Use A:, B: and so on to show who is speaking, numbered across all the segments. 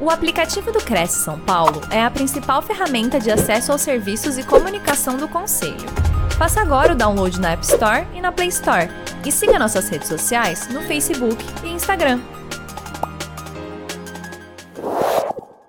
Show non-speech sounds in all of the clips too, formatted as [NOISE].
A: O aplicativo do Cresce São Paulo é a principal ferramenta de acesso aos serviços e comunicação do Conselho. Faça agora o download na App Store e na Play Store. E siga nossas redes sociais no Facebook e Instagram.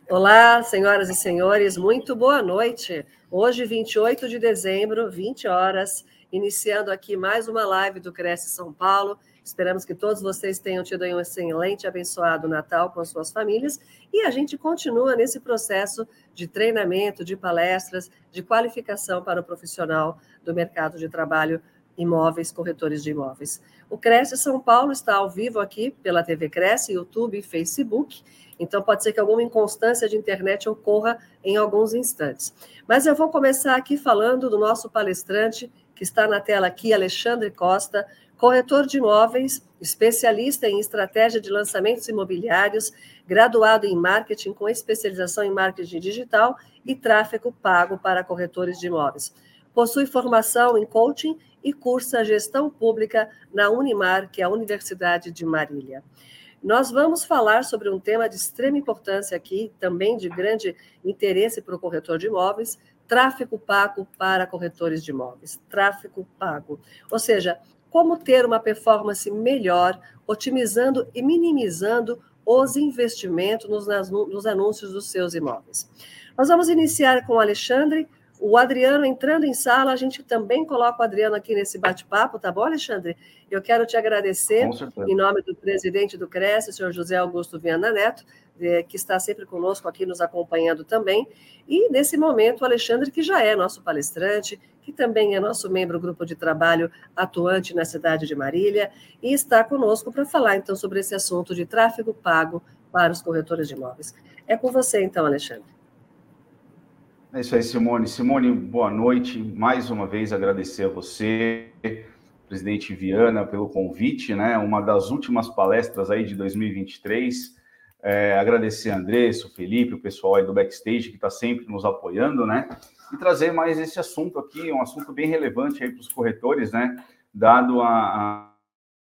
B: Olá, senhoras e senhores, muito boa noite. Hoje, 28 de dezembro, 20 horas, iniciando aqui mais uma live do Cresce São Paulo. Esperamos que todos vocês tenham tido um excelente abençoado Natal com as suas famílias e a gente continua nesse processo de treinamento, de palestras, de qualificação para o profissional do mercado de trabalho imóveis, corretores de imóveis. O Cresce São Paulo está ao vivo aqui pela TV Cresce, YouTube e Facebook, então pode ser que alguma inconstância de internet ocorra em alguns instantes. Mas eu vou começar aqui falando do nosso palestrante, que está na tela aqui, Alexandre Costa, corretor de imóveis, especialista em estratégia de lançamentos imobiliários, graduado em marketing com especialização em marketing digital e tráfego pago para corretores de imóveis. Possui formação em coaching e cursa gestão pública na Unimar, que é a Universidade de Marília. Nós vamos falar sobre um tema de extrema importância aqui, também de grande interesse para o corretor de imóveis, tráfego pago para corretores de imóveis. Tráfego pago. Ou seja, como ter uma performance melhor, otimizando e minimizando os investimentos nos, anúncios dos seus imóveis. Nós vamos iniciar com o Alexandre. O Adriano entrando em sala, a gente também coloca o Adriano aqui nesse bate-papo, tá bom, Alexandre? Eu quero te agradecer, em nome do presidente do Cresce, o senhor José Augusto Viana Neto, que está sempre conosco aqui, nos acompanhando também. E, nesse momento, o Alexandre, que já é nosso palestrante, que também é nosso membro do grupo de trabalho atuante na cidade de Marília, e está conosco para falar, então, sobre esse assunto de tráfego pago para os corretores de imóveis. É com você, então, Alexandre.
C: É isso aí, Simone. Simone, boa noite. Mais uma vez agradecer a você, presidente Viana, pelo convite, né? Uma das últimas palestras aí de 2023. É, agradecer a Andressa, o Felipe, o pessoal aí do backstage que está sempre nos apoiando, né? E trazer mais esse assunto aqui, um assunto bem relevante aí para os corretores, né? Dado a,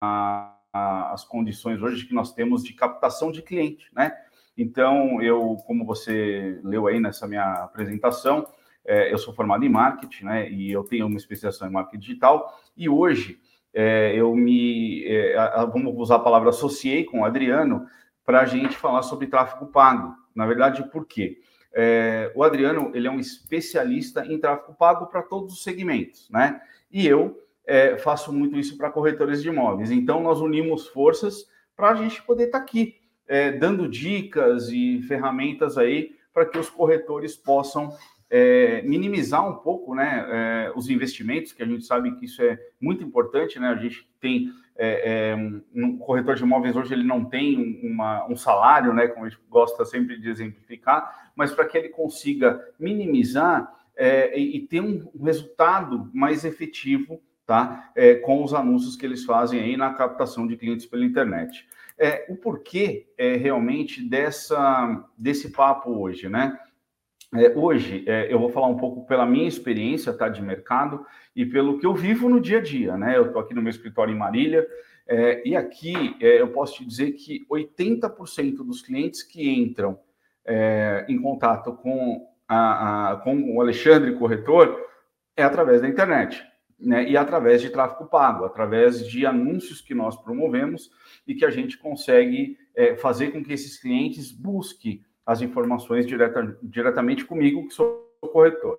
C: a, a, as condições hoje que nós temos de captação de cliente, né? Então, eu, como você leu aí nessa minha apresentação, é, eu sou formado em marketing, né? E eu tenho uma especialização em marketing digital. E hoje é, eu me, é, vamos usar a palavra associei com o Adriano para a gente falar sobre tráfego pago. Na verdade, por quê? É, o Adriano ele é um especialista em tráfego pago para todos os segmentos, né? E eu é, faço muito isso para corretores de imóveis. Então, nós unimos forças para a gente poder estar tá aqui é, dando dicas e ferramentas aí para que os corretores possam é, minimizar um pouco né, é, os investimentos, que a gente sabe que isso é muito importante, né? A gente tem é, é, um corretor de imóveis hoje ele não tem uma, um salário, né, como a gente gosta sempre de exemplificar, mas para que ele consiga minimizar é, e, ter um resultado mais efetivo, tá, é, com os anúncios que eles fazem aí na captação de clientes pela internet. É, o porquê é, realmente dessa desse papo hoje, né? Hoje eu vou falar um pouco pela minha experiência tá, de mercado e pelo que eu vivo no dia a dia. Né? Eu estou aqui no meu escritório em Marília é, e aqui é, eu posso te dizer que 80% dos clientes que entram é, em contato com, a, a, com o Alexandre Corretor é através da internet. Né, e através de tráfego pago, através de anúncios que nós promovemos e que a gente consegue é, fazer com que esses clientes busquem as informações direta, diretamente comigo, que sou corretor.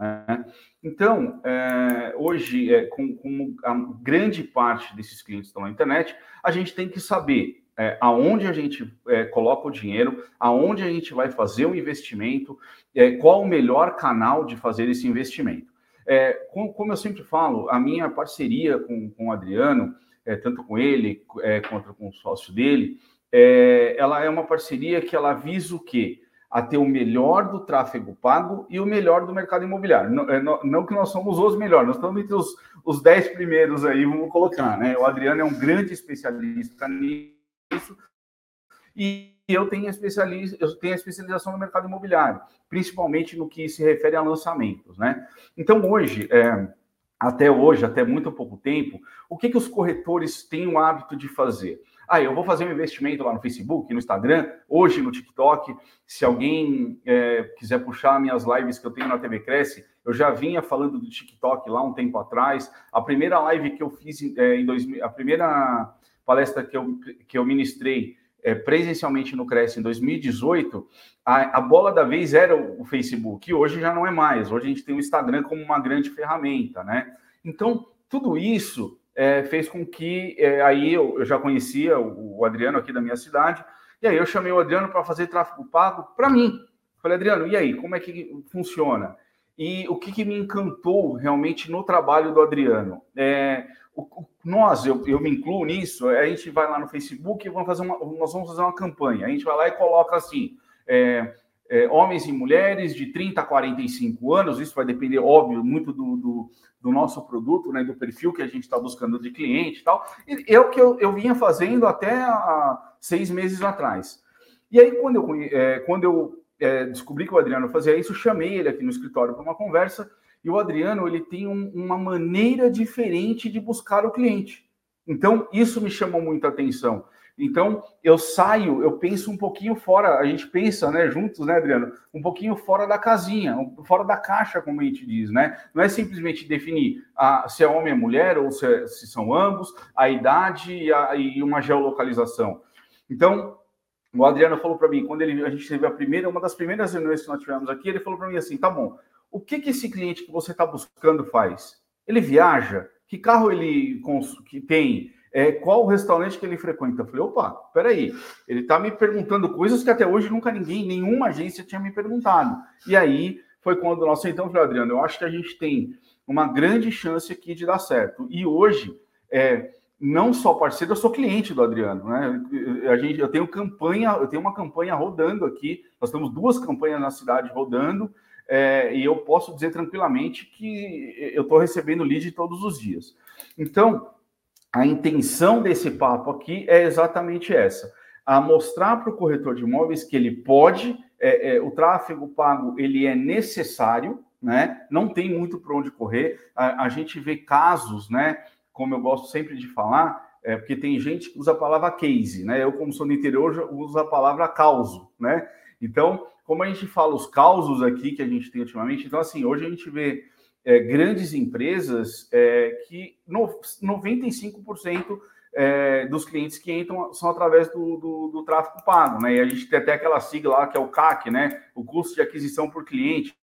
C: Né? Então, é, hoje, é, com, com, a grande parte desses clientes estão na internet, a gente tem que saber é, aonde a gente é, coloca o dinheiro, aonde a gente vai fazer o investimento, é, qual o melhor canal de fazer esse investimento. É, como, como, eu sempre falo, a minha parceria com, com o Adriano, tanto com ele quanto com o sócio dele, é, ela é uma parceria que ela visa o quê? A ter o melhor do tráfego pago e o melhor do mercado imobiliário. Não, é, não, que nós somos os melhores, nós estamos entre os, os dez primeiros aí, vamos colocar, né? O Adriano é um grande especialista nisso e eu tenho, especializ... eu tenho especialização no mercado imobiliário, principalmente no que se refere a lançamentos, né? Então, hoje, é, até hoje, até muito pouco tempo, o que, que os corretores têm o hábito de fazer? Ah, eu vou fazer um investimento lá no Facebook, no Instagram, hoje no TikTok. Se alguém é, quiser puxar minhas lives que eu tenho na TV Cresce, eu já vinha falando do TikTok lá um tempo atrás. A primeira live que eu fiz é, em 2000, a primeira palestra que eu, que eu ministrei é, presencialmente no Cresce em 2018, a, a, bola da vez era o, o Facebook, e hoje já não é mais. Hoje a gente tem o Instagram como uma grande ferramenta, né? Então, tudo isso é, fez com que é, aí eu, eu, já conhecia o, o, Adriano aqui da minha cidade, e aí eu chamei o Adriano para fazer tráfego pago para mim. Falei, Adriano, e aí, como é que funciona? E o que, que me encantou realmente no trabalho do Adriano? É, o, o, nós, eu, eu, me incluo nisso, a gente vai lá no Facebook e vamos fazer uma, nós vamos fazer uma campanha. A gente vai lá e coloca assim: é, homens e mulheres de 30 a 45 anos, isso vai depender, óbvio, muito do, do, do nosso produto, né, do perfil que a gente está buscando de cliente e tal. E é o que eu, eu vinha fazendo até há seis meses atrás. E aí, quando eu, é, quando eu é, descobri que o Adriano fazia isso, chamei ele aqui no escritório para uma conversa, e o Adriano ele tem um, uma maneira diferente de buscar o cliente. Então, isso me chamou muita atenção. Então, eu saio, eu penso um pouquinho fora, a gente pensa, né, juntos, né, Adriano, um pouquinho fora da casinha, fora da caixa, como a gente diz, né? Não é simplesmente definir a, se é homem ou mulher, ou se, é, se são ambos, a idade e, a, e, uma geolocalização. Então, o Adriano falou para mim, quando ele, a gente teve a primeira, uma das primeiras reuniões que nós tivemos aqui, ele falou para mim assim: tá bom, o que, que esse cliente que você está buscando faz? Ele viaja? Que carro ele que tem? É, qual o restaurante que ele frequenta? Eu falei, opa, peraí, ele está me perguntando coisas que até hoje nunca ninguém, nenhuma agência tinha me perguntado. E aí foi quando nós sentamos, falei, Adriano, eu acho que a gente tem uma grande chance aqui de dar certo. E hoje, é, não só parceiro, eu sou cliente do Adriano, né? A gente, eu tenho campanha, eu tenho uma campanha rodando aqui, nós temos duas campanhas na cidade rodando, é, e eu posso dizer tranquilamente que eu estou recebendo lead todos os dias. Então, a intenção desse papo aqui é exatamente essa: a mostrar para o corretor de imóveis que ele pode, é, é, o tráfego pago ele é necessário, né? Não tem muito para onde correr. A, a, gente vê casos, né? Como eu gosto sempre de falar, é, porque tem gente que usa a palavra case, né? Eu, como sou do interior, uso a palavra causo, né? Então, como a gente fala os causos aqui que a gente tem ultimamente, então, assim, hoje a gente vê é, grandes empresas é, que no, 95% é, dos clientes que entram são através do, do, do, tráfego pago, né? E a gente tem até aquela sigla lá que é o CAC, né? O custo de aquisição por cliente.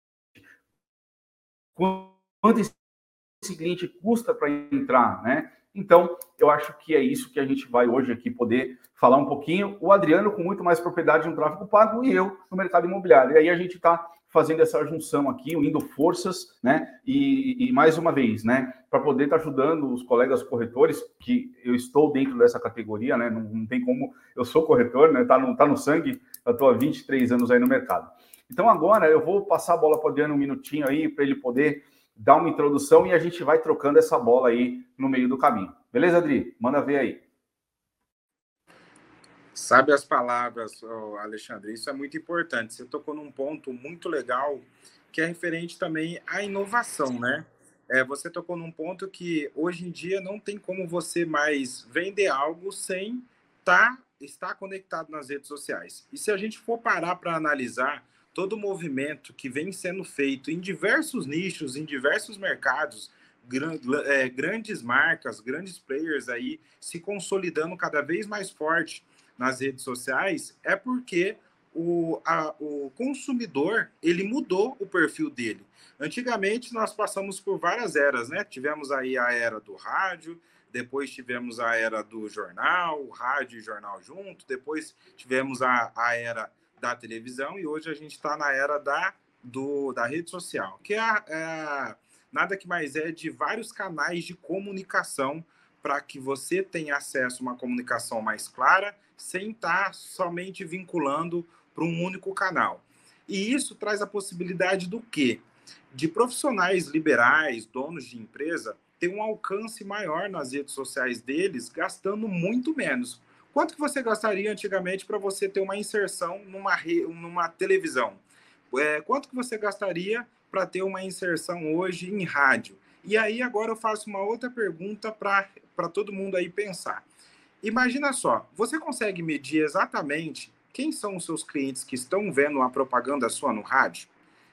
C: Quanto esse cliente custa para entrar, né? Então, eu acho que é isso que a gente vai hoje aqui poder falar um pouquinho. O Adriano com muito mais propriedade no tráfego pago e eu no mercado imobiliário. E aí a gente está fazendo essa junção aqui, unindo forças, né? E, e mais uma vez, né? Para poder estar tá ajudando os colegas corretores, que eu estou dentro dessa categoria, né? Não, não tem como. Eu sou corretor, né? Tá no, tá no sangue, eu estou há 23 anos aí no mercado. Então agora eu vou passar a bola para o Adriano um minutinho aí, para ele poder dar uma introdução e a gente vai trocando essa bola aí no meio do caminho. Beleza, Adri? Manda ver aí.
D: Sabe as palavras, Alexandre, isso é muito importante. Você tocou num ponto muito legal que é referente também à inovação, né? É, você tocou num ponto que hoje em dia não tem como você mais vender algo sem tá, estar conectado nas redes sociais. E se a gente for parar para analisar todo o movimento que vem sendo feito em diversos nichos, em diversos mercados, é, grandes marcas, grandes players aí se consolidando cada vez mais forte nas redes sociais, é porque o, a, o consumidor ele mudou o perfil dele. Antigamente nós passamos por várias eras, né? Tivemos aí a era do rádio, depois tivemos a era do jornal, rádio e jornal junto, depois tivemos a, a era da televisão e hoje a gente está na era da, do, da rede social, que é, é, nada que mais é de vários canais de comunicação para que você tenha acesso a uma comunicação mais clara, sem estar tá somente vinculando para um único canal. E isso traz a possibilidade do quê? De profissionais liberais, donos de empresa, ter um alcance maior nas redes sociais deles, gastando muito menos. Quanto que você gastaria antigamente para você ter uma inserção numa, re... numa televisão? É, quanto que você gastaria para ter uma inserção hoje em rádio? E aí agora eu faço uma outra pergunta para todo mundo aí pensar. Imagina só, você consegue medir exatamente quem são os seus clientes que estão vendo a propaganda sua no rádio,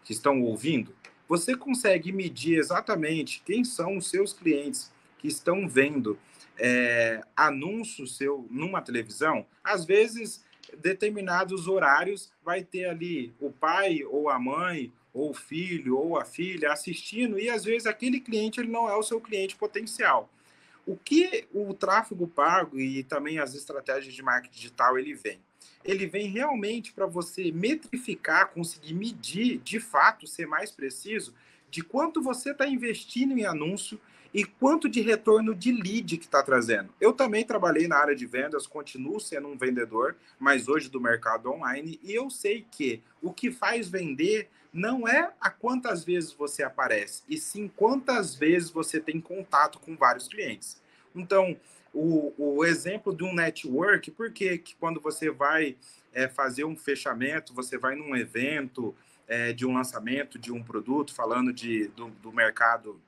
D: que estão ouvindo? Você consegue medir exatamente quem são os seus clientes que estão vendo é, anúncio seu numa televisão? Às vezes, determinados horários vai ter ali o pai ou a mãe ou o filho ou a filha assistindo e às vezes aquele cliente ele não é o seu cliente potencial. O que o tráfego pago e também as estratégias de marketing digital ele vem? Ele vem realmente para você metrificar, conseguir medir, de fato, ser mais preciso, de quanto você está investindo em anúncio e quanto de retorno de lead que está trazendo. Eu também trabalhei na área de vendas, continuo sendo um vendedor, mas hoje do mercado online, e eu sei que o que faz vender não é a quantas vezes você aparece, e sim quantas vezes você tem contato com vários clientes. Então, o, o exemplo de um network, porque que quando você vai é, fazer um fechamento, você vai num evento é, de um lançamento de um produto, falando de, do, do mercado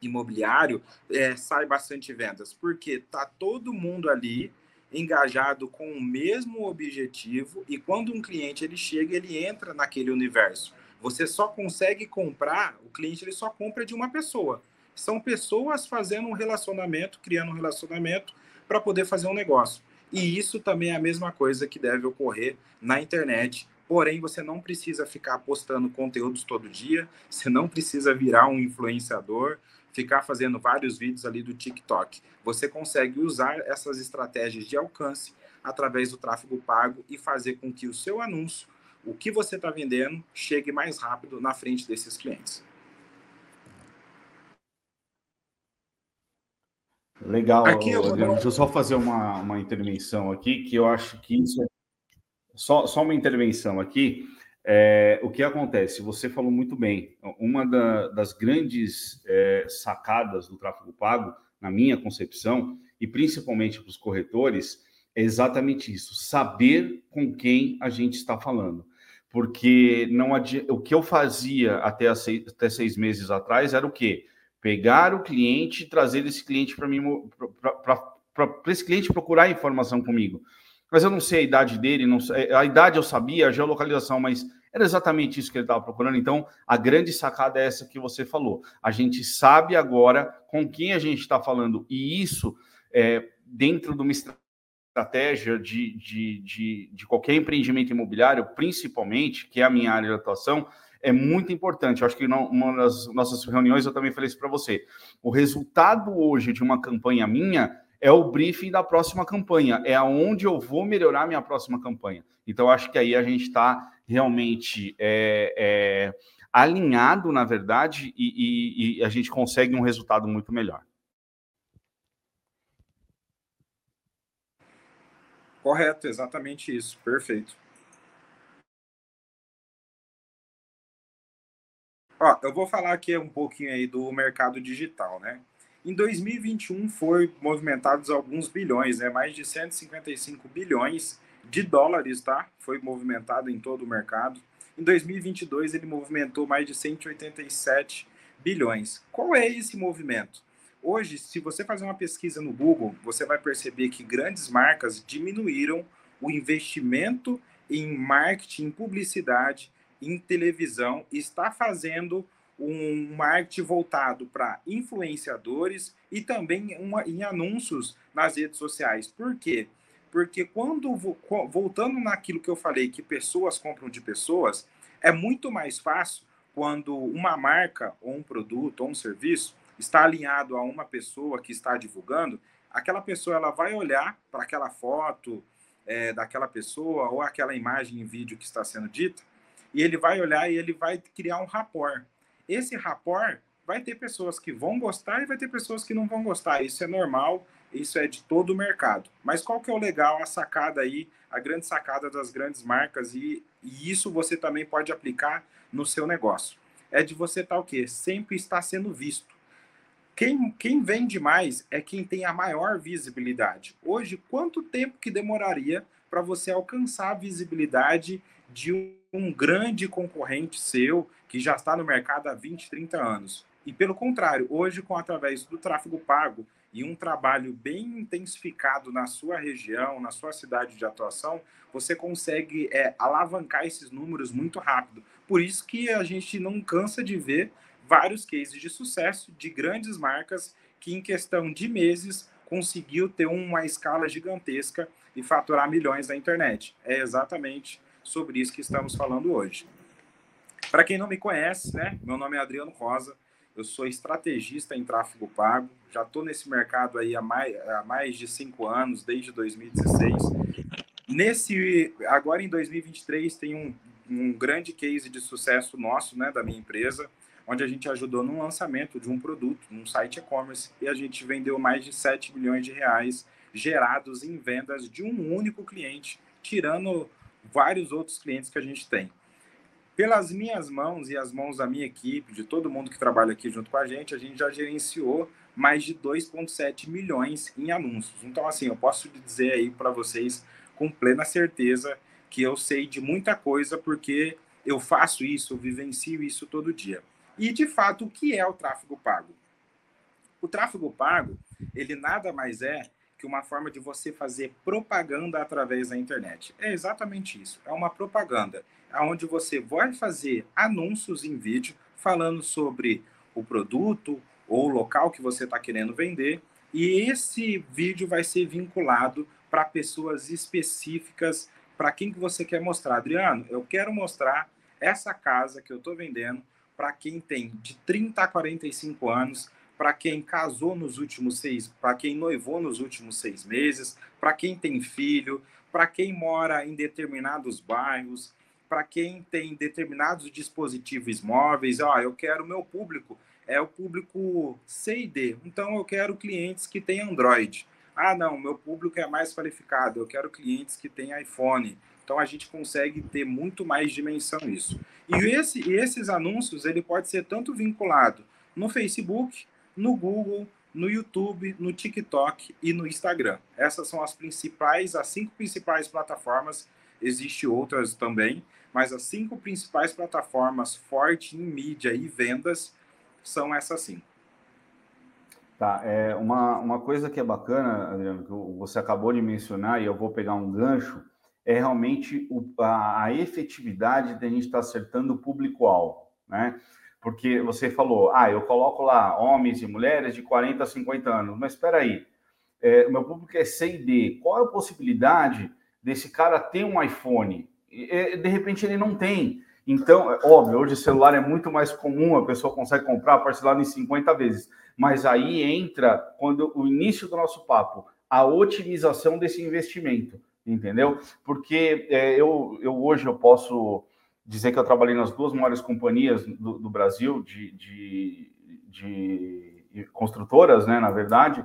D: imobiliário, é, sai bastante vendas, porque tá todo mundo ali engajado com o mesmo objetivo e quando um cliente ele chega, ele entra naquele universo. Você só consegue comprar, o cliente ele só compra de uma pessoa. São pessoas fazendo um relacionamento, criando um relacionamento para poder fazer um negócio. E isso também é a mesma coisa que deve ocorrer na internet. Porém, você não precisa ficar postando conteúdos todo dia, você não precisa virar um influenciador, ficar fazendo vários vídeos ali do TikTok. Você consegue usar essas estratégias de alcance através do tráfego pago e fazer com que o seu anúncio o que você está vendendo chegue mais rápido na frente desses clientes.
C: Legal, aqui eu vou... deixa eu só fazer uma, uma intervenção aqui, que eu acho que isso é só, só uma intervenção aqui. É, o que acontece? Você falou muito bem. Uma da, das grandes é, sacadas do tráfego pago, na minha concepção, e principalmente para os corretores, é exatamente isso: saber com quem a gente está falando porque não adi... o que eu fazia até, seis, até seis meses atrás era o quê? Pegar o cliente e trazer esse cliente para mim, para esse cliente procurar informação comigo. Mas eu não sei a idade dele, não sei, a idade eu sabia, a geolocalização, mas era exatamente isso que ele estava procurando. Então, a grande sacada é essa que você falou. A gente sabe agora com quem a gente está falando, e isso é, dentro de uma estratégia de, de, de, de qualquer empreendimento imobiliário, principalmente, que é a minha área de atuação, é muito importante. Eu acho que numa das nossas reuniões eu também falei isso para você. O resultado hoje de uma campanha minha é o briefing da próxima campanha, é aonde eu vou melhorar minha próxima campanha. Então, acho que aí a gente está realmente é, é, alinhado, na verdade, e, e, e a gente consegue um resultado muito melhor.
D: Correto, exatamente isso. Perfeito. Ó, eu vou falar aqui um pouquinho aí do mercado digital, né? Em 2021 foi movimentados alguns bilhões, né? Mais de 155 bilhões de dólares, tá? Foi movimentado em todo o mercado. Em 2022 ele movimentou mais de 187 bilhões. Qual é esse movimento? Hoje, se você fazer uma pesquisa no Google, você vai perceber que grandes marcas diminuíram o investimento em marketing, em publicidade, em televisão, e está fazendo um marketing voltado para influenciadores e também uma, em anúncios nas redes sociais. Por quê? Porque quando, voltando naquilo que eu falei, que pessoas compram de pessoas, é muito mais fácil quando uma marca, ou um produto, ou um serviço, está alinhado a uma pessoa que está divulgando, aquela pessoa ela vai olhar para aquela foto é, daquela pessoa ou aquela imagem em vídeo que está sendo dita e ele vai olhar e ele vai criar um rapport. Esse rapport vai ter pessoas que vão gostar e vai ter pessoas que não vão gostar. Isso é normal, isso é de todo o mercado. Mas qual que é o legal, a sacada aí, a grande sacada das grandes marcas e, e isso você também pode aplicar no seu negócio. É de você estar tá, o quê? Sempre estar sendo visto. Quem, quem vende mais é quem tem a maior visibilidade. Hoje, quanto tempo que demoraria para você alcançar a visibilidade de um grande concorrente seu que já está no mercado há 20, 30 anos? E pelo contrário, hoje, com através do tráfego pago e um trabalho bem intensificado na sua região, na sua cidade de atuação, você consegue é, alavancar esses números muito rápido. Por isso que a gente não cansa de ver vários cases de sucesso de grandes marcas que, em questão de meses, conseguiu ter uma escala gigantesca e faturar milhões na internet. É exatamente sobre isso que estamos falando hoje. Para quem não me conhece, né, meu nome é Adriano Rosa, eu sou estrategista em tráfego pago, já estou nesse mercado aí há mais, há mais de cinco anos, desde 2016. Nesse, agora em 2023 tem um, um grande case de sucesso nosso, né, da minha empresa, onde a gente ajudou no lançamento de um produto, num site e-commerce, e a gente vendeu mais de 7 milhões de reais gerados em vendas de um único cliente, tirando vários outros clientes que a gente tem. Pelas minhas mãos e as mãos da minha equipe, de todo mundo que trabalha aqui junto com a gente, a gente já gerenciou mais de 2,7 milhões em anúncios. Então, assim, eu posso dizer aí para vocês com plena certeza que eu sei de muita coisa porque eu faço isso, eu vivencio isso todo dia. E, de fato, o que é o tráfego pago? O tráfego pago, ele nada mais é que uma forma de você fazer propaganda através da internet. É exatamente isso. É uma propaganda onde você vai fazer anúncios em vídeo falando sobre o produto ou o local que você está querendo vender. E esse vídeo vai ser vinculado para pessoas específicas, para quem que você quer mostrar. Adriano, eu quero mostrar essa casa que eu estou vendendo para quem tem de 30 a 45 anos para quem casou nos últimos seis, para quem noivou nos últimos seis meses, para quem tem filho, para quem mora em determinados bairros, para quem tem determinados dispositivos móveis. Ó, eu quero meu público é o público C e D. Então eu quero clientes que têm Android. Ah, não, meu público é mais qualificado. Eu quero clientes que têm iPhone. Então a gente consegue ter muito mais dimensão isso. E esse, esses anúncios ele pode ser tanto vinculado no Facebook, no Google, no YouTube, no TikTok e no Instagram. Essas são as principais, as cinco principais plataformas. Existem outras também, mas as cinco principais plataformas fortes em mídia e vendas são essas cinco.
C: Tá, é uma, uma coisa que é bacana, Adriano, que você acabou de mencionar, e eu vou pegar um gancho, é realmente o, a, a efetividade de a gente estar tá acertando o público-alvo, né? Porque você falou, ah, eu coloco lá homens e mulheres de 40 a 50 anos, mas espera aí, é, meu público é C e D, qual é a possibilidade desse cara ter um iPhone? E, de repente ele não tem. Então, é óbvio, hoje o celular é muito mais comum, a pessoa consegue comprar parcelado em 50 vezes. Mas aí entra, quando o início do nosso papo, a otimização desse investimento, entendeu? Porque é, eu, eu hoje eu posso dizer que eu trabalhei nas duas maiores companhias do, do Brasil de, de, de, construtoras, né? Na verdade,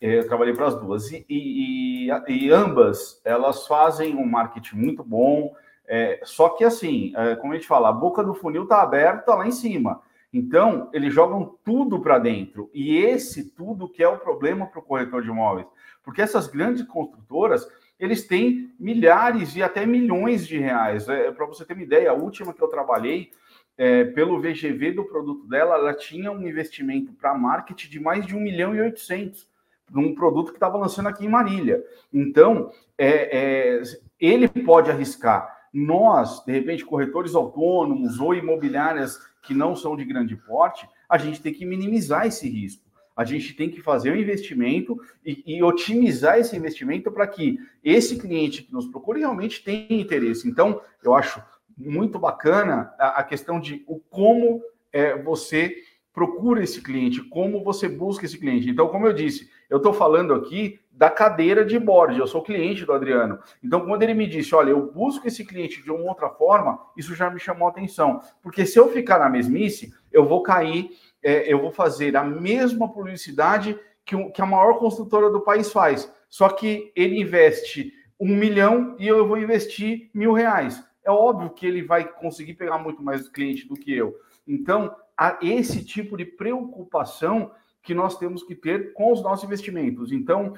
C: é, eu trabalhei para as duas e, e, e, ambas elas fazem um marketing muito bom. É, só que assim, é, como a gente fala, a boca do funil está aberta lá em cima. Então, eles jogam tudo para dentro. E esse tudo que é o problema para o corretor de imóveis. Porque essas grandes construtoras, eles têm milhares e até milhões de reais. É, Para você ter uma ideia, a última que eu trabalhei, é, pelo VGV do produto dela, ela tinha um investimento para marketing de mais de 1 milhão e 800 num produto que estava lançando aqui em Marília. Então, é, é, ele pode arriscar. Nós, de repente, corretores autônomos ou imobiliárias que não são de grande porte, a gente tem que minimizar esse risco a gente tem que fazer um investimento e, e otimizar esse investimento para que esse cliente que nos procure realmente tenha interesse. Então, eu acho muito bacana a, a questão de o como é, você procura esse cliente, como você busca esse cliente. Então, como eu disse, eu estou falando aqui da cadeira de board, eu sou cliente do Adriano. Então, quando ele me disse, olha, eu busco esse cliente de uma outra forma, isso já me chamou atenção. Porque se eu ficar na mesmice, eu vou cair é, eu vou fazer a mesma publicidade que, que a maior construtora do país faz. Só que ele investe um milhão e eu vou investir mil reais. É óbvio que ele vai conseguir pegar muito mais cliente do que eu. Então, há esse tipo de preocupação que nós temos que ter com os nossos investimentos. Então,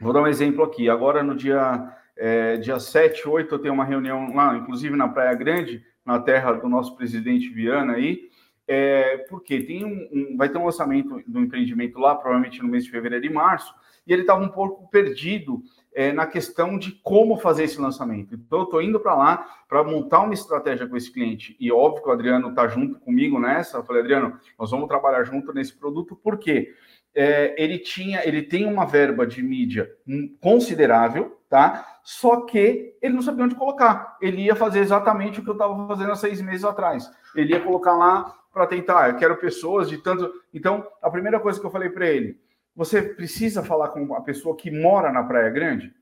C: vou dar um exemplo aqui. Agora, no dia, é, dia 7, 8, eu tenho uma reunião lá, inclusive na Praia Grande, na terra do nosso presidente Viana aí, É, porque tem um, um, vai ter um lançamento do empreendimento lá, provavelmente no mês de fevereiro e março, e ele estava um pouco perdido é, na questão de como fazer esse lançamento. Então, eu estou indo para lá para montar uma estratégia com esse cliente. E óbvio que o Adriano está junto comigo nessa. Eu falei, Adriano, nós vamos trabalhar junto nesse produto, porque é, ele tinha, ele tem uma verba de mídia considerável, tá? Só que ele não sabia onde colocar. Ele ia fazer exatamente o que eu estava fazendo há seis meses atrás. Ele ia colocar lá para tentar, eu quero pessoas de tanto. Então, a primeira coisa que eu falei para ele, você precisa falar com a pessoa que mora na Praia Grande?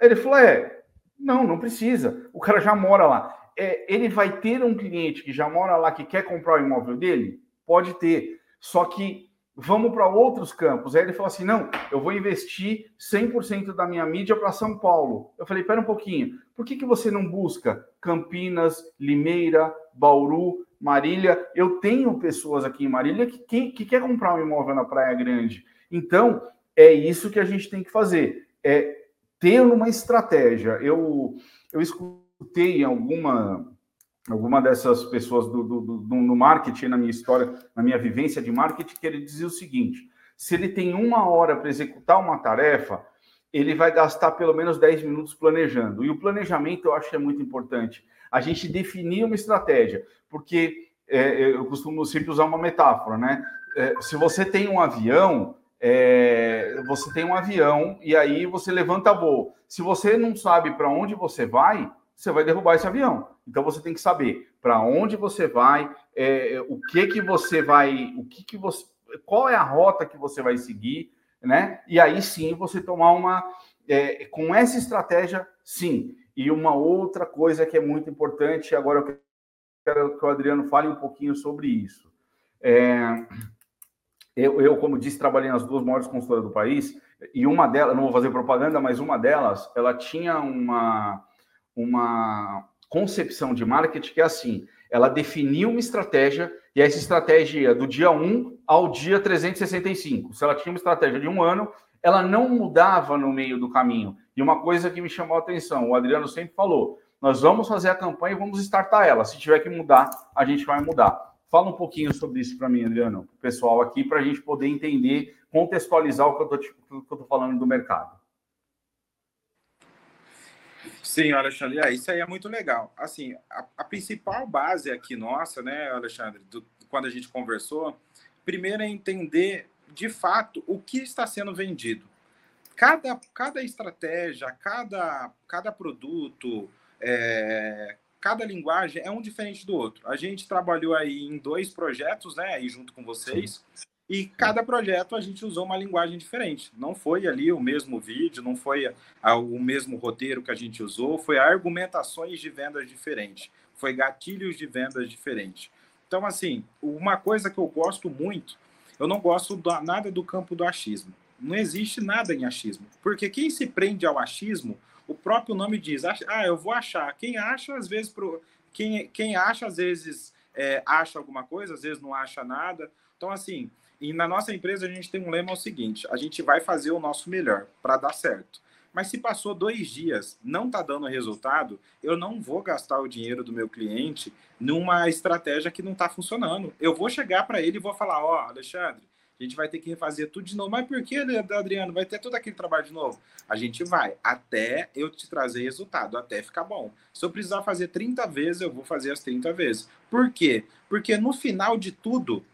C: Ele falou: é, não, não precisa. O cara já mora lá. É, ele vai ter um cliente que já mora lá que quer comprar o imóvel dele? Pode ter. Só que vamos para outros campos. Aí ele falou assim: não, eu vou investir 100% da minha mídia para São Paulo. Eu falei: pera um pouquinho, por que, que você não busca Campinas, Limeira, Bauru, Marília? Eu tenho pessoas aqui em Marília que, que, que quer comprar um imóvel na Praia Grande. Então, é isso que a gente tem que fazer, é ter uma estratégia. Eu, eu escutei alguma alguma dessas pessoas do, do, do, do, marketing, na minha história, na minha vivência de marketing, que ele dizia o seguinte: se ele tem uma hora para executar uma tarefa, ele vai gastar pelo menos 10 minutos planejando. E o planejamento eu acho que é muito importante. A gente definir uma estratégia, porque é, eu costumo sempre usar uma metáfora, né? É, se você tem um avião, é, você tem um avião e aí você levanta voo. Se você não sabe para onde você vai, você vai derrubar esse avião. Então você tem que saber para onde você vai, é, o que que você vai, o que que você, qual é a rota que você vai seguir, né? E aí sim você tomar uma é, com essa estratégia, sim. E uma outra coisa que é muito importante, agora eu quero que o Adriano fale um pouquinho sobre isso. É, eu, eu, como disse, trabalhei nas duas maiores consultoras do país, e uma delas, não vou fazer propaganda, mas uma delas, ela tinha uma, uma concepção de marketing que é assim: ela definiu uma estratégia, e essa estratégia ia do dia 1 ao dia 365. Se ela tinha uma estratégia de um ano, ela não mudava no meio do caminho. E uma coisa que me chamou a atenção, o Adriano sempre falou: nós vamos fazer a campanha e vamos startar ela. Se tiver que mudar, a gente vai mudar. Fala um pouquinho sobre isso para mim, Adriano, pessoal aqui, para a gente poder entender, contextualizar o que eu estou falando do mercado.
D: Sim, Alexandre, é, isso aí é muito legal. Assim, a, a principal base aqui nossa, né, Alexandre, do, quando a gente conversou, primeiro é entender de fato o que está sendo vendido. Cada, cada estratégia, cada, cada produto, é, cada linguagem é um diferente do outro. A gente trabalhou aí em dois projetos, né, aí junto com vocês, Sim. E cada projeto a gente usou uma linguagem diferente. Não foi ali o mesmo vídeo, não foi o mesmo roteiro que a gente usou, foi argumentações de vendas diferentes, foi gatilhos de vendas diferentes. Então, assim, uma coisa que eu gosto muito, eu não gosto da, nada do campo do achismo. Não existe nada em achismo, porque quem se prende ao achismo o próprio nome diz, ah, eu vou achar. Quem acha, às vezes, pro... quem, quem acha, às vezes, é, acha alguma coisa, às vezes não acha nada. Então, assim, e na nossa empresa a gente tem um lema é o seguinte: a gente vai fazer o nosso melhor para dar certo. Mas se passou dois dias, não está dando resultado, eu não vou gastar o dinheiro do meu cliente numa estratégia que não está funcionando. Eu vou chegar para ele e vou falar: ó, oh, Alexandre, a gente vai ter que refazer tudo de novo. Mas por que, Adriano? Vai ter todo aquele trabalho de novo? A gente vai, até eu te trazer resultado, até ficar bom. Se eu precisar fazer 30 vezes, eu vou fazer as 30 vezes. Por quê? Porque no final de tudo,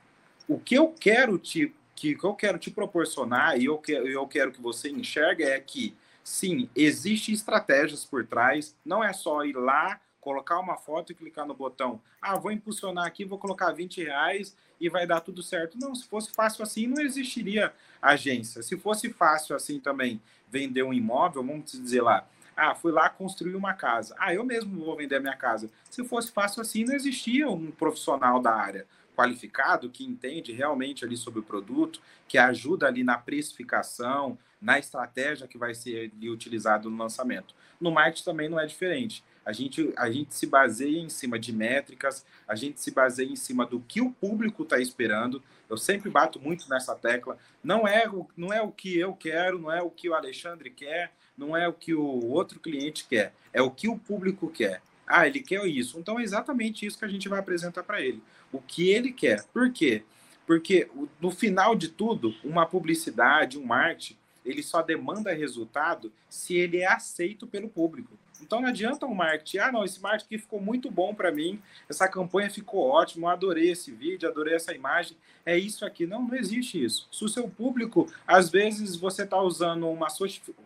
D: o que eu quero te, que, que eu quero te proporcionar e eu, que, eu quero que você enxergue é que, sim, existem estratégias por trás, não é só ir lá colocar uma foto e clicar no botão. Ah, vou impulsionar aqui, vou colocar 20 reais e vai dar tudo certo. Não, se fosse fácil assim, não existiria agência. Se fosse fácil assim também vender um imóvel, vamos dizer lá, ah, fui lá construir uma casa. Ah, eu mesmo vou vender a minha casa. Se fosse fácil assim, não existia um profissional da área qualificado que entende realmente ali sobre o produto, que ajuda ali na precificação, na estratégia que vai ser utilizado no lançamento. No marketing também não é diferente. A gente, a gente se baseia em cima de métricas, a gente se baseia em cima do que o público está esperando. Eu sempre bato muito nessa tecla. Não é, o, não é o que eu quero, não é o que o Alexandre quer, não é o que o outro cliente quer, é o que o público quer. Ah, ele quer isso. Então é exatamente isso que a gente vai apresentar para ele. O que ele quer. Por quê? Porque no final de tudo, uma publicidade, um marketing, ele só demanda resultado se ele é aceito pelo público. Então não adianta um marketing, ah, não, esse marketing ficou muito bom para mim, essa campanha ficou ótima, adorei esse vídeo, adorei essa imagem, é isso aqui. Não, não existe isso. Se o seu público, às vezes você está usando uma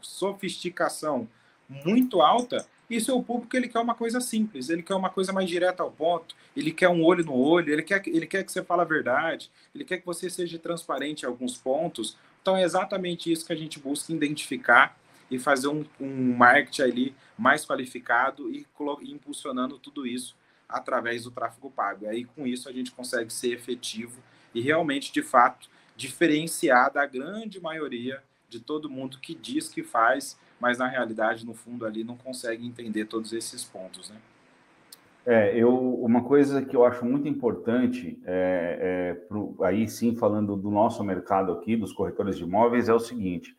D: sofisticação muito alta, e seu público ele quer uma coisa simples, ele quer uma coisa mais direta ao ponto, ele quer um olho no olho, ele quer, ele quer que você fale a verdade, ele quer que você seja transparente em alguns pontos. Então é exatamente isso que a gente busca identificar e fazer um, um marketing ali mais qualificado e, e impulsionando tudo isso através do tráfego pago. Aí, com isso, a gente consegue ser efetivo e realmente, de fato, diferenciar da grande maioria de todo mundo que diz que faz, mas na realidade, no fundo, ali não consegue entender todos esses pontos, né?
C: É, eu, uma coisa que eu acho muito importante, é, é, pro, aí sim falando do nosso mercado aqui, dos corretores de imóveis, é o seguinte: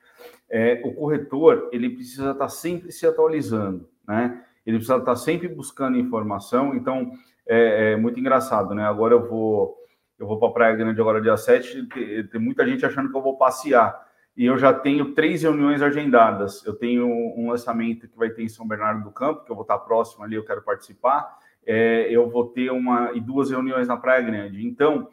C: é, o corretor ele precisa estar sempre se atualizando, né? Ele precisa estar sempre buscando informação. Então é, é muito engraçado, né? Agora eu vou eu vou para a Praia Grande agora dia 7, tem, tem muita gente achando que eu vou passear. E eu já tenho três reuniões agendadas. Eu tenho um lançamento que vai ter em São Bernardo do Campo, que eu vou estar próximo ali, eu quero participar. É, eu vou ter uma e duas reuniões na Praia Grande. Então,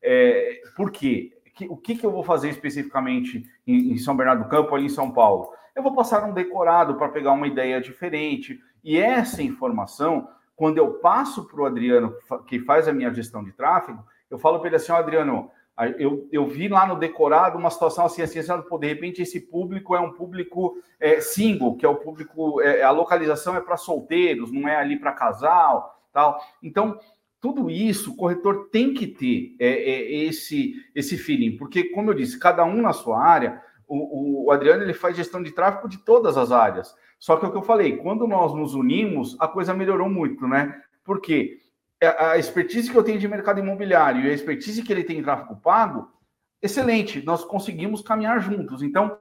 C: é, por quê? o que, que eu vou fazer especificamente em, em São Bernardo do Campo, ali em São Paulo? Eu vou passar um decorado para pegar uma ideia diferente. E essa informação, quando eu passo para o Adriano, que faz a minha gestão de tráfego, eu falo para ele assim: oh, Adriano, eu, eu vi lá no decorado uma situação assim, assim, assim, pô, de repente esse público é um público é, single, que é o público, é, a localização é para solteiros, não é ali para casal, tal. Então, tudo isso o corretor tem que ter é, é, esse, esse feeling, porque, como eu disse, cada um na sua área, o, o, Adriano ele faz gestão de tráfego de todas as áreas. Só que é o que eu falei, quando nós nos unimos, a coisa melhorou muito, né? Porque a expertise que eu tenho de mercado imobiliário e a expertise que ele tem em tráfego pago, excelente, nós conseguimos caminhar juntos. Então,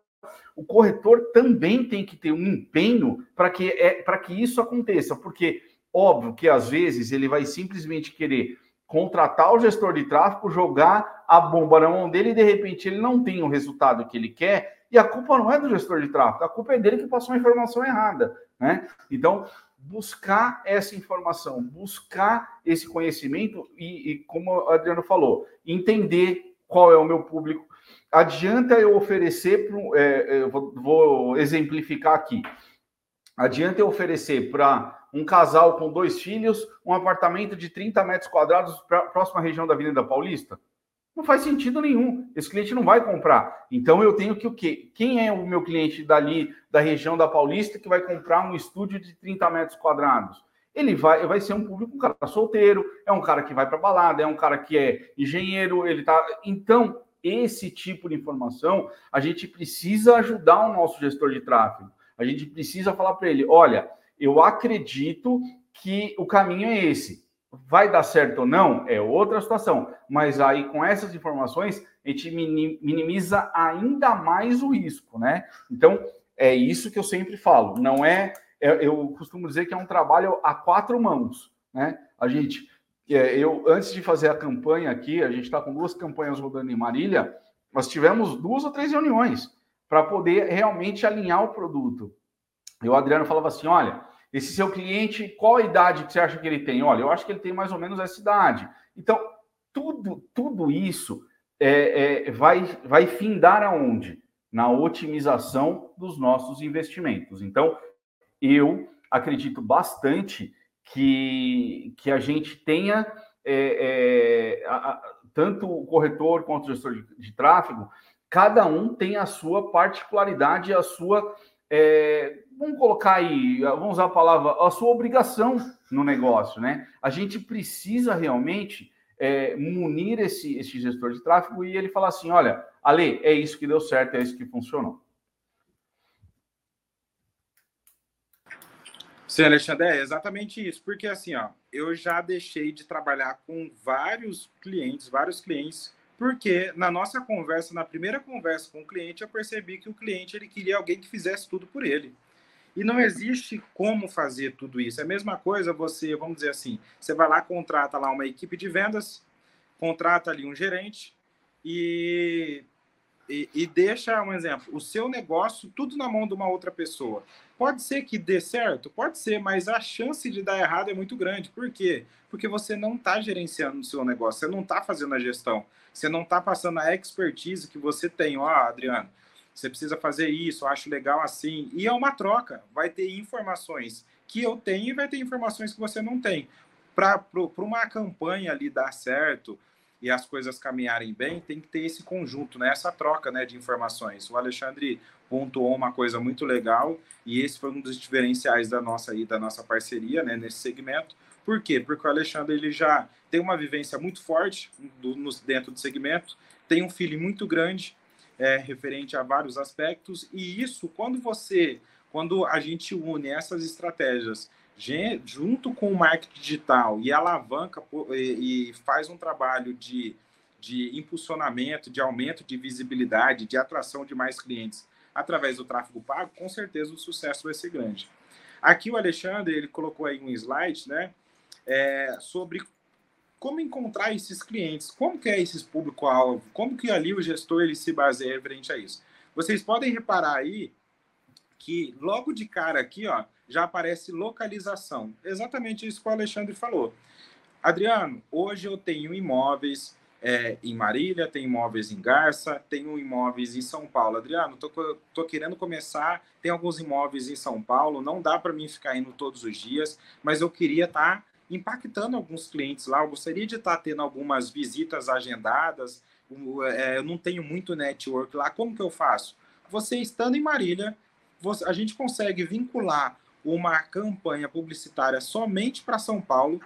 C: o corretor também tem que ter um empenho para que, é, que isso aconteça, porque Óbvio que às vezes ele vai simplesmente querer contratar o gestor de tráfego, jogar a bomba na mão dele e de repente ele não tem o resultado que ele quer e a culpa não é do gestor de tráfego, a culpa é dele que passou a informação errada, né? Então, buscar essa informação, buscar esse conhecimento e, e como o Adriano falou, entender qual é o meu público. Adianta eu oferecer, pro, é, eu vou, vou exemplificar aqui, adianta eu oferecer para um casal com dois filhos, um apartamento de 30 metros quadrados próximo à região da Avenida Paulista? Não faz sentido nenhum. Esse cliente não vai comprar. Então eu tenho que o quê? Quem é o meu cliente dali, da região da Paulista, que vai comprar um estúdio de 30 metros quadrados? Ele vai, vai ser um público, um cara solteiro, é um cara que vai para balada, é um cara que é engenheiro, ele tá. Então, esse tipo de informação, a gente precisa ajudar o nosso gestor de tráfego. A gente precisa falar para ele: olha, eu acredito que o caminho é esse. Vai dar certo ou não? É outra situação. Mas aí, com essas informações, a gente minimiza ainda mais o risco, né? Então, é isso que eu sempre falo. Não é. é eu costumo dizer que é um trabalho a quatro mãos, né? A gente. É, eu, antes de fazer a campanha aqui, a gente está com duas campanhas rodando em Marília, nós tivemos duas ou três reuniões para poder realmente alinhar o produto. E o Adriano falava assim: olha, esse seu cliente, qual a idade que você acha que ele tem? Olha, eu acho que ele tem mais ou menos essa idade. Então, tudo, tudo isso é, é, vai, vai findar aonde? Na otimização dos nossos investimentos. Então, eu acredito bastante que, que a gente tenha é, é a, a, tanto o corretor quanto o gestor de, de, tráfego, cada um tem a sua particularidade, a sua é, vamos colocar aí, vamos usar a palavra, a sua obrigação no negócio, né? A gente precisa realmente é, munir esse, esse gestor de tráfego e ele falar assim: olha, Ale, é isso que deu certo, é isso que funcionou.
D: Sim, Alexandre, é exatamente isso, porque assim, ó, eu já deixei de trabalhar com vários clientes, vários clientes, porque na nossa conversa, na primeira conversa com o cliente, eu percebi que o cliente ele queria alguém que fizesse tudo por ele. E não existe como fazer tudo isso. É a mesma coisa você, vamos dizer assim, você vai lá, contrata lá uma equipe de vendas, contrata ali um gerente e, e, e deixa, um exemplo, o seu negócio tudo na mão de uma outra pessoa. Pode ser que dê certo? Pode ser, mas a chance de dar errado é muito grande. Por quê? Porque você não está gerenciando o seu negócio, você não está fazendo a gestão, você não está passando a expertise que você tem. Ó, Adriano, você precisa fazer isso, acho legal assim. E é uma troca, vai ter informações que eu tenho e vai ter informações que você não tem. Para uma campanha ali dar certo e as coisas caminharem bem, tem que ter esse conjunto, né? essa troca né, de informações. O Alexandre pontuou uma coisa muito legal e esse foi um dos diferenciais da nossa, aí, da nossa parceria né, nesse segmento. Por quê? Porque o Alexandre ele já tem uma vivência muito forte do, no, dentro do segmento, tem um feeling muito grande é, referente a vários aspectos, e isso, quando você, quando a gente une essas estratégias junto com o marketing digital e alavanca e, faz um trabalho de, de impulsionamento, de aumento de visibilidade, de atração de mais clientes através do tráfego pago, com certeza o sucesso vai ser grande. Aqui o Alexandre ele colocou aí um slide, né, é, sobre como encontrar esses clientes, como que é esse público-alvo, como que ali o gestor ele se baseia referente a isso. Vocês podem reparar aí que logo de cara aqui, ó, já aparece localização. Exatamente isso que o Alexandre falou. Adriano, hoje eu tenho imóveis é, em Marília, tenho imóveis em Garça, tenho imóveis em São Paulo. Adriano, tô, tô querendo começar, tem alguns imóveis em São Paulo, não dá para mim ficar indo todos os dias, mas eu queria estar tá impactando alguns clientes lá. Eu gostaria de estar tendo algumas visitas agendadas. É, eu não tenho muito network lá. Como que eu faço? Você estando em Marília, você, a gente consegue vincular uma campanha publicitária somente para São Paulo.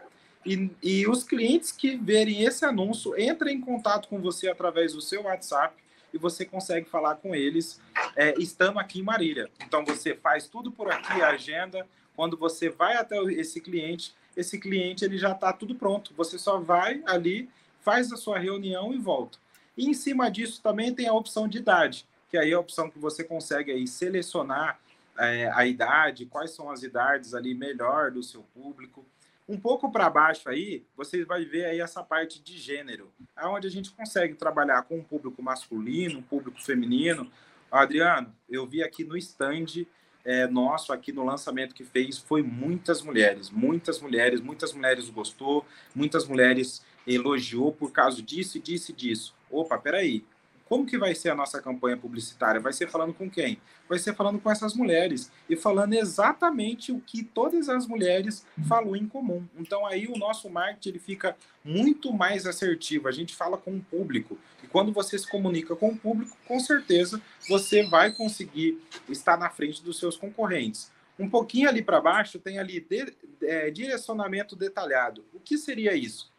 D: E, e os clientes que verem esse anúncio entram em contato com você através do seu WhatsApp e você consegue falar com eles é, estando aqui em Marília. Então você faz tudo por aqui, agenda. Quando você vai até esse cliente, esse cliente ele já está tudo pronto. Você só vai ali, faz a sua reunião e volta. E em cima disso também tem a opção de idade, que aí é a opção que você consegue aí selecionar é, a idade, quais são as idades ali melhor do seu público. Um pouco para baixo aí, você vai ver aí essa parte de gênero, aonde a gente consegue trabalhar com um público masculino, um público feminino. Adriano, eu vi aqui no stand é, nosso aqui no lançamento que fez foi muitas mulheres, muitas mulheres, muitas mulheres gostou, muitas mulheres elogiou por causa disso disso disso. Opa, peraí, como que vai ser a nossa campanha publicitária? Vai ser falando com quem? Vai ser falando com essas mulheres e falando exatamente o que todas as mulheres falam em comum. Então aí o nosso marketing ele fica muito mais assertivo. A gente fala com o público e quando você se comunica com o público, com certeza você vai conseguir estar na frente dos seus concorrentes. Um pouquinho ali para baixo tem ali de, é, direcionamento detalhado. O que seria isso?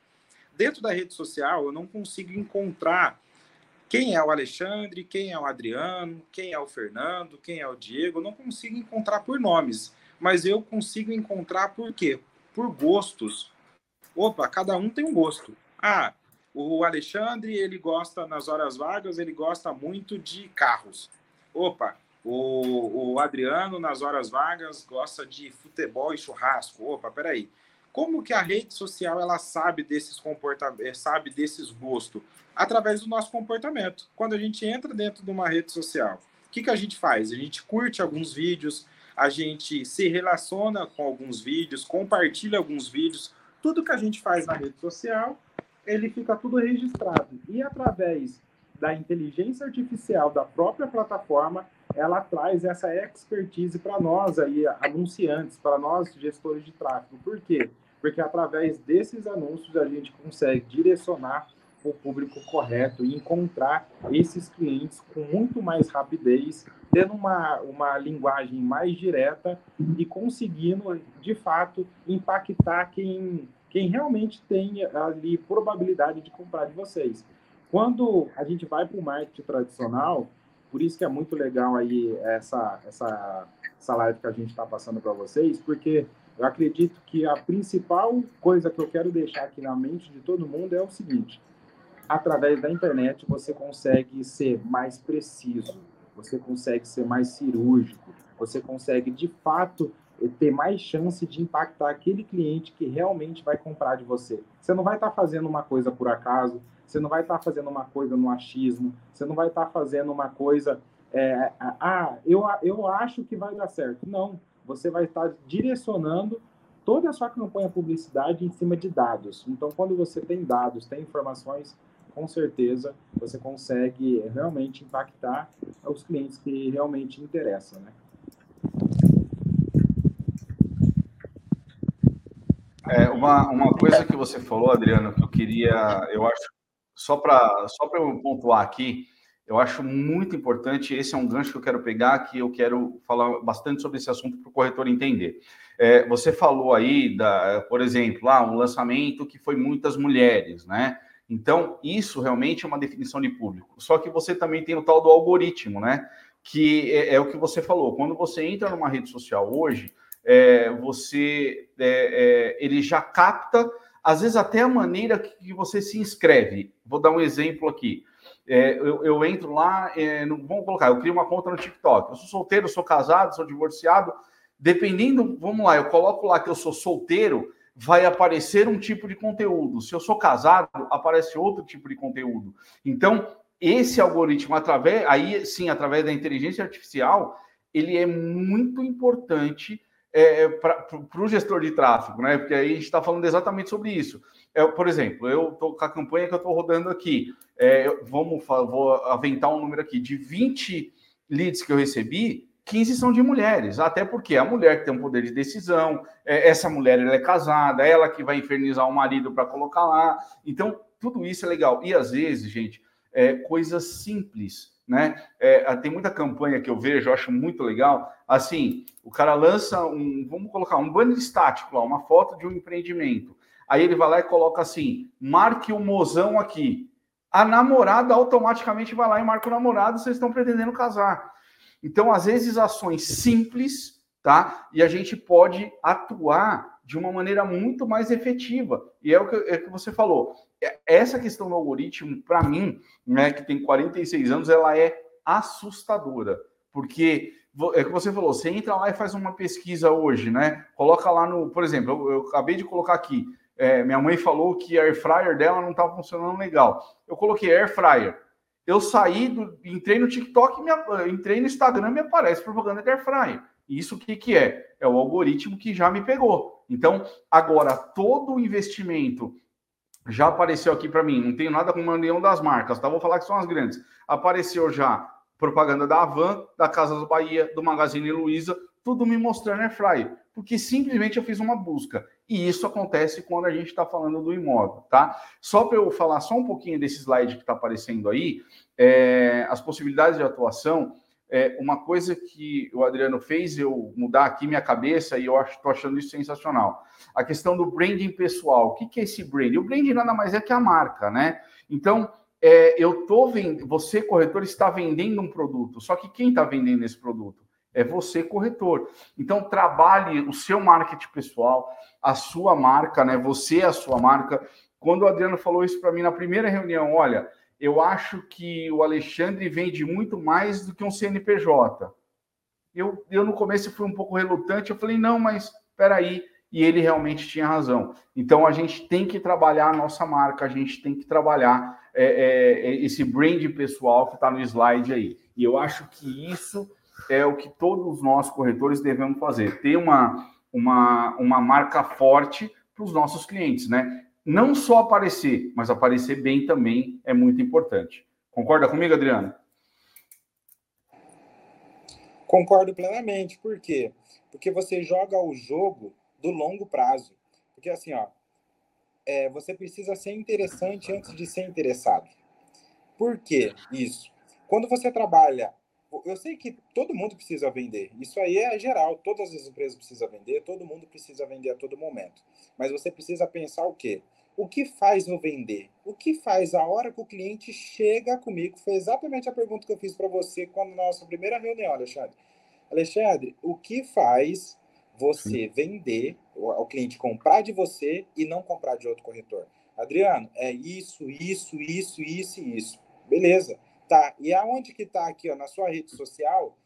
D: Dentro da rede social, eu não consigo encontrar quem é o Alexandre, quem é o Adriano, quem é o Fernando, quem é o Diego, eu não consigo encontrar por nomes, mas eu consigo encontrar por quê? Por gostos. Opa, cada um tem um gosto. Ah, o Alexandre, ele gosta nas horas vagas, ele gosta muito de carros. Opa, o, o Adriano, nas horas vagas, gosta de futebol e churrasco. Opa, peraí. Como que a rede social ela sabe desses comportamentos, sabe desses gostos? Através do nosso comportamento. Quando a gente entra dentro de uma rede social, o que, que a gente faz? A gente curte alguns vídeos, a gente se relaciona com alguns vídeos, compartilha alguns vídeos, tudo que a gente faz na rede social, ele fica tudo registrado. E através da inteligência artificial da própria plataforma, ela traz essa expertise para nós aí, anunciantes, para nós gestores de tráfego. Por quê? Porque através desses anúncios a gente consegue direcionar o público correto e encontrar esses clientes com muito mais rapidez, tendo uma, uma linguagem mais direta e conseguindo, de fato, impactar quem, quem realmente tem ali probabilidade de comprar de vocês. Quando a gente vai para o marketing tradicional, por isso que é muito legal aí essa, essa, essa live que a gente está passando para vocês, porque eu acredito que a principal coisa que eu quero deixar aqui na mente de todo mundo é o seguinte: através da internet você consegue ser mais preciso, você consegue ser mais cirúrgico, você consegue de fato ter mais chance de impactar aquele cliente que realmente vai comprar de você. Você não vai estar tá fazendo uma coisa por acaso, você não vai estar tá fazendo uma coisa no achismo, você não vai estar tá fazendo uma coisa, é, ah, eu, eu acho que vai dar certo. Não, você vai estar direcionando toda a sua campanha publicidade em cima de dados. Então, quando você tem dados, tem informações, com certeza você consegue realmente impactar os clientes que realmente interessam, né?
C: É, uma, uma coisa que você falou, Adriano, que eu queria, eu acho, só para só eu pontuar aqui, eu acho muito importante, esse é um gancho que eu quero pegar, que eu quero falar bastante sobre esse assunto para o corretor entender. É, você falou aí, da, por exemplo, ah, um lançamento que foi muitas mulheres, né? Então, isso realmente é uma definição de público. Só que você também tem o tal do algoritmo, né? Que é, é o que você falou. Quando você entra numa rede social hoje, é, você é, é, ele já capta, às vezes até a maneira que você se inscreve. Vou dar um exemplo aqui. É, eu, eu, entro lá, é, vamos colocar, eu crio uma conta no TikTok. Eu sou solteiro, sou casado, sou divorciado. Dependendo, vamos lá, eu coloco lá que eu sou solteiro, vai aparecer um tipo de conteúdo. Se eu sou casado, aparece outro tipo de conteúdo. Então, esse algoritmo, através, aí sim, através da inteligência artificial, ele é muito importante é, é para o gestor de tráfego, né? Porque aí a gente está falando exatamente sobre isso. É, por exemplo, eu estou com a campanha que eu estou rodando aqui. É, vamos vou aventar um número aqui de 20 leads que eu recebi, 15 são de mulheres, até porque a mulher que tem um poder de decisão, é, essa mulher ela é casada, ela que vai infernizar o marido para colocar lá. Então, tudo isso é legal. E às vezes, gente, é, coisas simples né? É, tem muita campanha que eu vejo, eu acho muito legal. Assim, o cara lança um, vamos colocar um banner estático lá, uma foto de um empreendimento. Aí ele vai lá e coloca assim: marque o mozão aqui. A namorada automaticamente vai lá e marca o namorado, vocês estão pretendendo casar. Então, às vezes, ações simples, tá? E a gente pode atuar de uma maneira muito mais efetiva. E é o que, é que você falou. É, essa questão do algoritmo, para mim, né, que tem 46 anos, ela é assustadora. Porque é que você falou, você entra lá e faz uma pesquisa hoje, né? Coloca lá no, por exemplo, eu, eu acabei de colocar aqui. É, minha mãe falou que a air fryer dela não estava funcionando legal. Eu coloquei air fryer. Eu saí do, entrei no TikTok, me, entrei no Instagram, me aparece propaganda de air fryer. Isso o que, que é? É o algoritmo que já me pegou. Então, agora, todo o investimento já apareceu aqui para mim. Não tenho nada com nenhuma das marcas, tá? Vou falar que são as grandes. Apareceu já propaganda da Avan, da Casa do Bahia, do Magazine Luiza, tudo me mostrando Airfry, porque simplesmente eu fiz uma busca. E isso acontece quando a gente está falando do imóvel, tá? Só para eu falar só um pouquinho desse slide que está aparecendo aí, é, as possibilidades de atuação é, uma coisa que o Adriano fez eu mudar aqui minha cabeça e eu estou achando isso sensacional. A questão do branding pessoal. O que, que é esse branding? O branding nada mais é que a marca, né? Então, é, eu tô vendo, você, corretor, está vendendo um produto, só que quem está vendendo esse produto? É você, corretor. Então, trabalhe o seu marketing pessoal, a sua marca, né? Você, a sua marca. Quando o Adriano falou isso para mim na primeira reunião, olha, eu acho que o Alexandre vende muito mais do que um CNPJ. Eu, eu no começo fui um pouco relutante, eu falei, não, mas espera aí, e ele realmente tinha razão. Então a gente tem que trabalhar a nossa marca, a gente tem que trabalhar é, é, é esse brand pessoal que está no slide aí. E eu acho que isso é o que todos nós corretores devemos fazer, ter uma, uma, uma marca forte para os nossos clientes, né? não só aparecer, mas aparecer bem também é muito importante. Concorda comigo, Adriano?
D: Concordo plenamente. Por quê? Porque você joga o jogo do longo prazo. Porque assim, ó, é, você precisa ser interessante antes de ser interessado. Por que isso? Quando você trabalha, eu sei que todo mundo precisa vender. Isso aí é geral. Todas as empresas precisam vender. Todo mundo precisa vender a todo momento. Mas você precisa pensar o quê? O que faz eu vender? O que faz a hora que o cliente chega comigo? Foi exatamente a pergunta que eu fiz para você quando na nossa primeira reunião, Alexandre. Alexandre, o que faz você Sim. vender, o cliente comprar de você e não comprar de outro corretor? Adriano, é isso, isso, isso, isso e isso. Beleza. Tá. E aonde que tá aqui, ó, na sua rede social?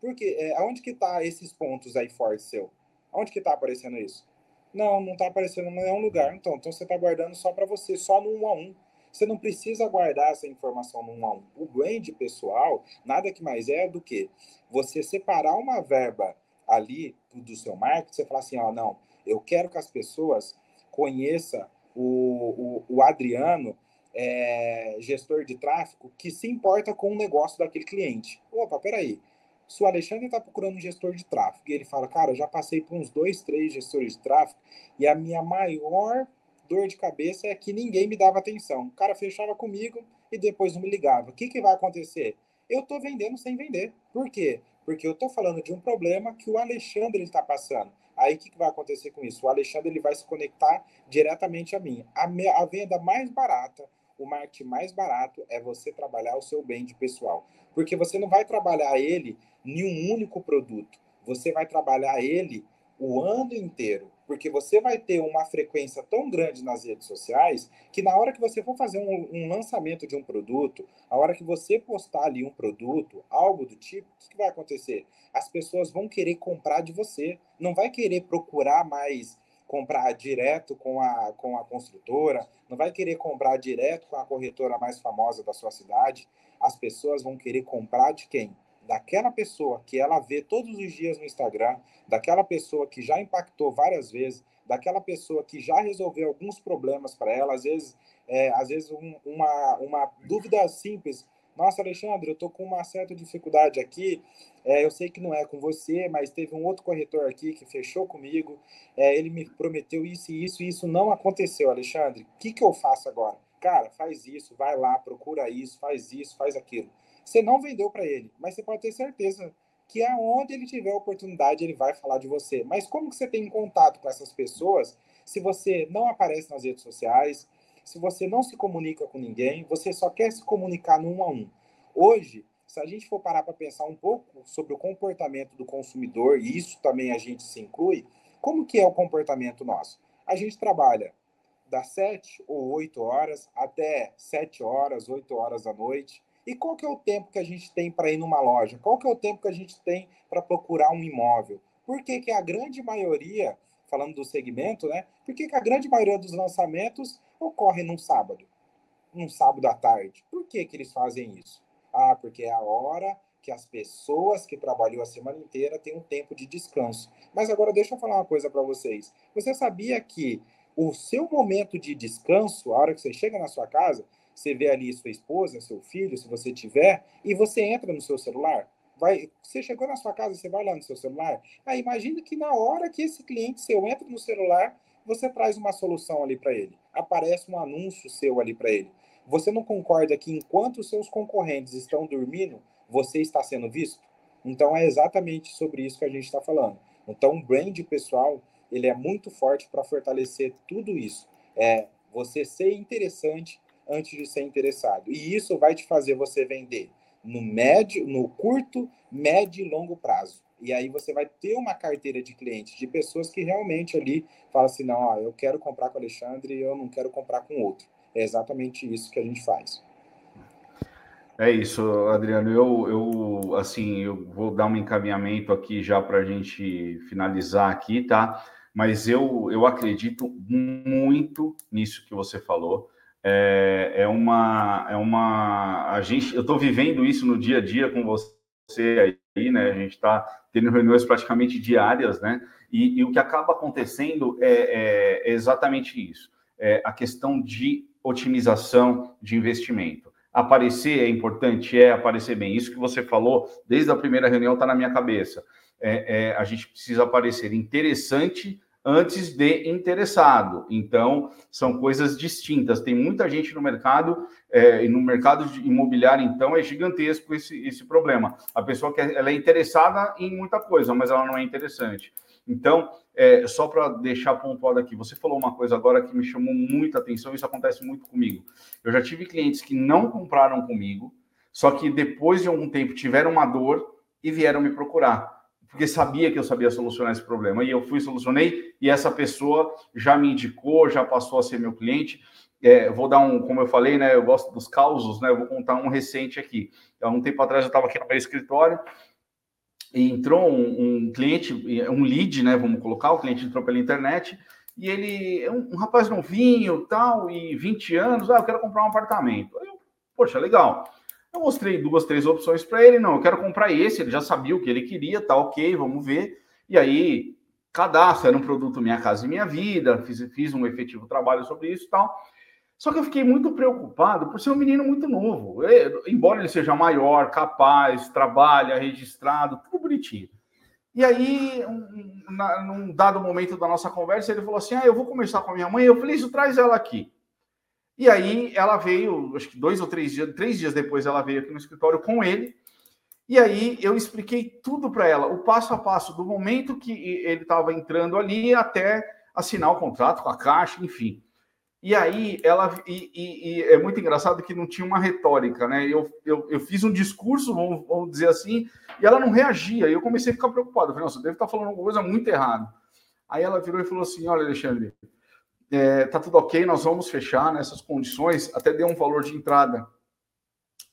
D: Porque é, aonde que tá esses pontos aí fortes seu? Aonde que tá aparecendo isso? Não, não tá aparecendo em nenhum lugar. Então, então você tá guardando só para você, só no um a um. Você não precisa guardar essa informação no um a um. O brand pessoal, nada que mais é do que você separar uma verba ali do seu marketing, você falar assim, ó, não, eu quero que as pessoas conheçam o, o, o Adriano, é, gestor de tráfego, que se importa com o negócio daquele cliente. Opa, peraí. Se o Alexandre está procurando um gestor de tráfego e ele fala, cara, já passei por uns dois, três gestores de tráfego e a minha maior dor de cabeça é que ninguém me dava atenção. O cara fechava comigo e depois não me ligava. O que, que vai acontecer? Eu estou vendendo sem vender. Por quê? Porque eu estou falando de um problema que o Alexandre está passando. Aí o que, que vai acontecer com isso? O Alexandre ele vai se conectar diretamente a mim. A, me, a venda mais barata, o marketing mais barato é você trabalhar o seu de pessoal. Porque você não vai trabalhar ele em um único produto. Você vai trabalhar ele o ano inteiro porque você vai ter uma frequência tão grande nas redes sociais que na hora que você for fazer um, um lançamento de um produto, a hora que você postar ali um produto, algo do tipo, o que, que vai acontecer? As pessoas vão querer comprar de você, não vai querer procurar mais comprar direto com a, com a construtora, não vai querer comprar direto com a corretora mais famosa da sua cidade. As pessoas vão querer comprar de quem? daquela pessoa que ela vê todos os dias no Instagram, daquela pessoa que já impactou várias vezes, daquela pessoa que já resolveu alguns problemas para ela, às vezes, é, às vezes um, uma, uma dúvida simples. Nossa, Alexandre, eu estou com uma certa dificuldade aqui. É, eu sei que não é com você, mas teve um outro corretor aqui que fechou comigo. É, ele me prometeu isso e isso, e isso não aconteceu, Alexandre. O que, que eu faço agora? Cara, faz isso, vai lá, procura isso, faz isso, faz aquilo. Você não vendeu para ele, mas você pode ter certeza que aonde ele tiver oportunidade, ele vai falar de você. Mas como que você tem contato com essas pessoas se você não aparece nas redes sociais, se você não se comunica com ninguém, você só quer se comunicar no a um? Hoje, se a gente for parar para pensar um pouco sobre o comportamento do consumidor, e isso também a gente se inclui, como que é o comportamento nosso? A gente trabalha das 7 ou 8 horas até 7 horas, 8 horas da noite. E qual que é o tempo que a gente tem para ir numa loja? Qual que é o tempo que a gente tem para procurar um imóvel? Por que, que a grande maioria, falando do segmento, né? Por que, que a grande maioria dos lançamentos ocorre num sábado? Num sábado à tarde. Por que, que eles fazem isso? Ah, porque é a hora que as pessoas que trabalham a semana inteira têm um tempo de descanso. Mas agora deixa eu falar uma coisa para vocês. Você sabia que o seu momento de descanso, a hora que você chega na sua casa, você vê ali sua esposa, seu filho, se você tiver, e você entra no seu celular. Vai, você chegou na sua casa, você vai lá no seu celular. Aí imagina que na hora que esse cliente seu entra no celular, você traz uma solução ali para ele. Aparece um anúncio seu ali para ele. Você não concorda que enquanto seus concorrentes estão dormindo, você está sendo visto? Então é exatamente sobre isso que a gente está falando. Então o brand pessoal ele é muito forte para fortalecer tudo isso. É você ser interessante, antes de ser interessado. E isso vai te fazer você vender no médio, no curto, médio e longo prazo. E aí você vai ter uma carteira de clientes, de pessoas que realmente ali falam assim, não, ó, eu quero comprar com o Alexandre e eu não quero comprar com outro. É exatamente isso que a gente faz.
C: É isso, Adriano. Eu, eu assim, eu vou dar um encaminhamento aqui já para a gente finalizar aqui, tá? Mas eu, eu acredito muito nisso que você falou é, é uma é uma a gente eu estou vivendo isso no dia a dia com você aí né a gente está tendo reuniões praticamente diárias né? E, e o que acaba acontecendo é, é, é exatamente isso. É a questão de otimização de investimento. Aparecer é importante? É aparecer bem. Isso que você falou desde a primeira reunião está na minha cabeça. É, é, a gente precisa aparecer interessante antes de interessado. Então, são coisas distintas. Tem muita gente no mercado, é, no mercado imobiliário, então, é gigantesco esse, esse problema. A pessoa que ela é interessada em muita coisa, mas ela não é interessante. Então, é, só para deixar pontuado aqui, você falou uma coisa agora que me chamou muita atenção, isso acontece muito comigo. Eu já tive clientes que não compraram comigo, só que depois de algum tempo tiveram uma dor e vieram me procurar porque sabia que eu sabia solucionar esse problema. E eu fui, solucionei, e essa pessoa já me indicou, já passou a ser meu cliente. É, vou dar um, como eu falei, né? Eu gosto dos causos, né? Vou contar um recente aqui. Há um tempo atrás eu estava aqui no meu escritório entrou um, um, cliente, um lead, né? Vamos colocar, o cliente entrou pela internet e ele é um, um, rapaz novinho, tal, e 20 anos, ah, eu quero comprar um apartamento. Eu, poxa, legal. Eu mostrei duas, três opções para ele, não, eu quero comprar esse, ele já sabia o que ele queria, tá ok, vamos ver. E aí, cadastro, era um produto Minha Casa e Minha Vida, fiz, fiz um efetivo trabalho sobre isso e tal. Só que eu fiquei muito preocupado por ser um menino muito novo. embora ele seja maior, capaz, trabalha, registrado, tudo bonitinho. E aí, um, na, num dado momento da nossa conversa, ele falou assim: Ah, eu vou conversar com a minha mãe. Eu falei: Isso, traz ela aqui. E aí, ela veio, acho que dois ou três dias, três dias depois, ela veio aqui no escritório com ele. E aí, eu expliquei tudo para ela, o passo a passo, do momento que ele estava entrando ali até assinar o contrato com a Caixa, enfim. E aí ela e, e, e, é muito engraçado que não tinha uma retórica, né? Eu, eu, eu fiz um discurso, vamos, vamos, dizer assim, e ela não reagia. E eu comecei a ficar preocupado. Eu falei, nossa, deve estar falando alguma coisa muito errada. Aí ela virou e falou assim: olha, Alexandre, é, tá tudo ok, nós vamos fechar nessas condições. Até deu um valor de entrada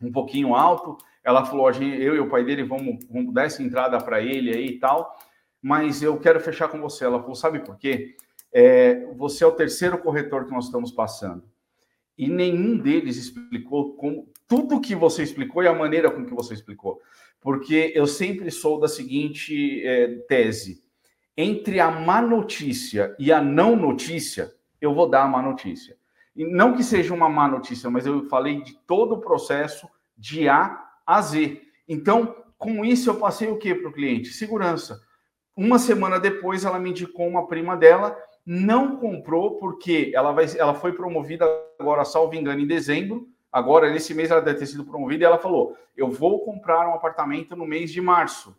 C: um pouquinho alto. Ela falou: eu e o pai dele vamos, vamos dar essa entrada para ele aí e tal, mas eu quero fechar com você. Ela falou: sabe por quê? é, você é o terceiro corretor que nós estamos passando. E nenhum deles explicou como, tudo que você explicou e a maneira com que você explicou. Porque eu sempre sou da seguinte é, tese: entre a má notícia e a não notícia, eu vou dar a má notícia. E não que seja uma má notícia, mas eu falei de todo o processo de A a Z. Então, com isso, eu passei o que para o cliente? Segurança. Uma semana depois, ela me indicou uma prima dela não comprou porque ela, vai, ela foi promovida agora, salvo engano, em dezembro. Agora, nesse mês, ela deve ter sido promovida e ela falou: Eu vou comprar um apartamento no mês de março.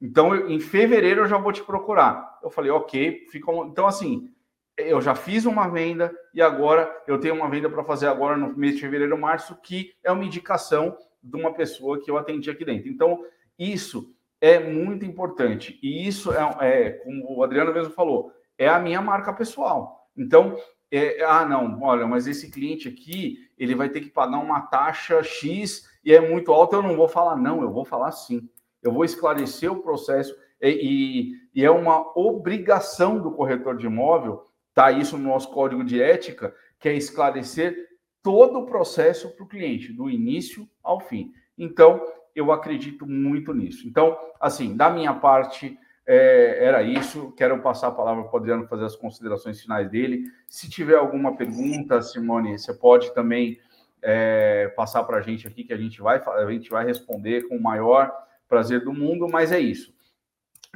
C: Então, eu, em fevereiro, eu já vou te procurar. Eu falei: Ok, fica. Então, assim, eu já fiz uma venda e agora eu tenho uma venda para fazer agora no mês de fevereiro, março, que é uma indicação de uma pessoa que eu atendi aqui dentro. Então, isso é muito importante. E isso é, é como o Adriano mesmo falou, é a minha marca pessoal. Então, é, ah, não, olha, mas esse cliente aqui, ele vai ter que pagar uma taxa X e é muito alta, eu não vou falar não, eu vou falar sim. Eu vou esclarecer o processo e, e, e é uma obrigação do corretor de imóvel, tá isso no nosso código de ética, que é esclarecer todo o processo para o cliente, do início ao fim. Então, eu acredito muito nisso. Então, assim, da minha parte, é, era isso. Quero passar a palavra para o Adriano fazer as considerações finais dele. Se tiver alguma pergunta, Simone, você pode também é, passar para a gente aqui, que a gente, vai, a gente vai responder com o maior prazer do mundo, mas é isso.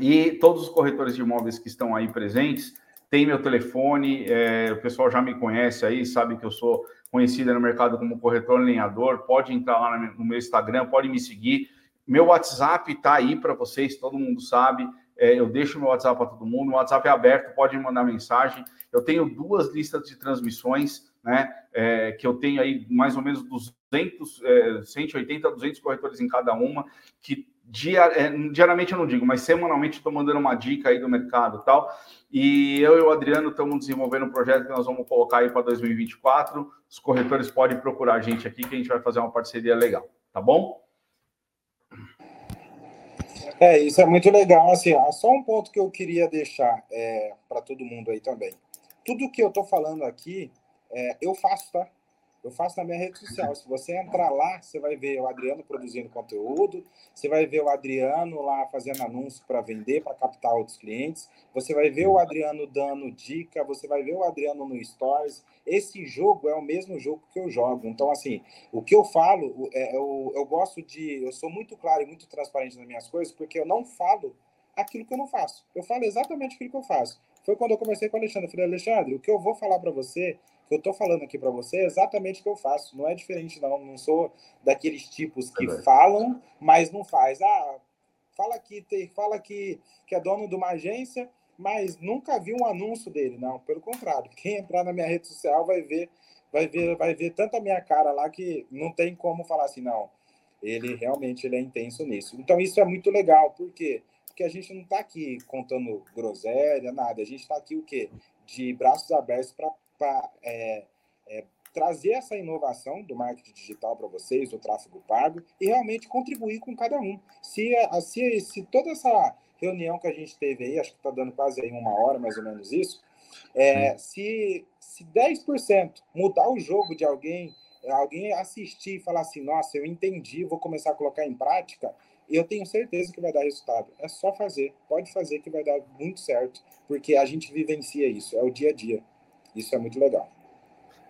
C: E todos os corretores de imóveis que estão aí presentes, tem meu telefone, é, o pessoal já me conhece aí, sabe que eu sou conhecido no mercado como corretor lenhador, pode entrar lá no meu Instagram, pode me seguir. Meu WhatsApp está aí para vocês, todo mundo sabe, é, eu deixo meu WhatsApp para todo mundo. O WhatsApp é aberto, pode me mandar mensagem. Eu tenho duas listas de transmissões, né? É, que eu tenho aí mais ou menos 200, é, 180, 200 corretores em cada uma, que é, diariamente eu não digo, mas semanalmente estou mandando uma dica aí do mercado e tal. E eu e o Adriano estamos desenvolvendo um projeto que nós vamos colocar aí para 2024. Os corretores podem procurar a gente aqui que a gente vai fazer uma parceria legal, tá bom?
D: É, isso é muito legal. Assim, só um ponto que eu queria deixar é, para todo mundo aí também. Tudo que eu estou falando aqui, é, eu faço, tá? Eu faço na minha rede social. Se você entrar lá, você vai ver o Adriano produzindo conteúdo, você vai ver o Adriano lá fazendo anúncio para vender, para captar outros clientes, você vai ver o Adriano dando dica, você vai ver o Adriano no Stories. Esse jogo é o mesmo jogo que eu jogo. Então, assim, o que eu falo, é, eu, eu gosto de. Eu sou muito claro e muito transparente nas minhas coisas, porque eu não falo aquilo que eu não faço. Eu falo exatamente aquilo que eu faço. Foi quando eu comecei com o Alexandre. Eu falei, Alexandre, o que eu vou falar para você que eu estou falando aqui para você é exatamente o que eu faço. Não é diferente, não. Não sou daqueles tipos que é falam, mas não faz. Ah, fala que tem, fala que, que é dono de uma agência, mas nunca vi um anúncio dele. Não, pelo contrário. Quem entrar na minha rede social vai ver, vai ver, vai ver tanta minha cara lá que não tem como falar assim, não. Ele realmente ele é intenso nisso. Então isso é muito legal, por quê? Porque a gente não está aqui contando groselha, nada. A gente está aqui o quê? De braços abertos para para é, é, trazer essa inovação do marketing digital para vocês, do tráfego pago, e realmente contribuir com cada um. Se, se, se toda essa reunião que a gente teve aí, acho que está dando quase aí uma hora, mais ou menos isso, é, se, se 10% mudar o jogo de alguém, alguém assistir e falar assim, nossa, eu entendi, vou começar a colocar em prática, eu tenho certeza que vai dar resultado. É só fazer, pode fazer que vai dar muito certo, porque a gente vivencia isso, é o dia a dia. Isso é muito legal.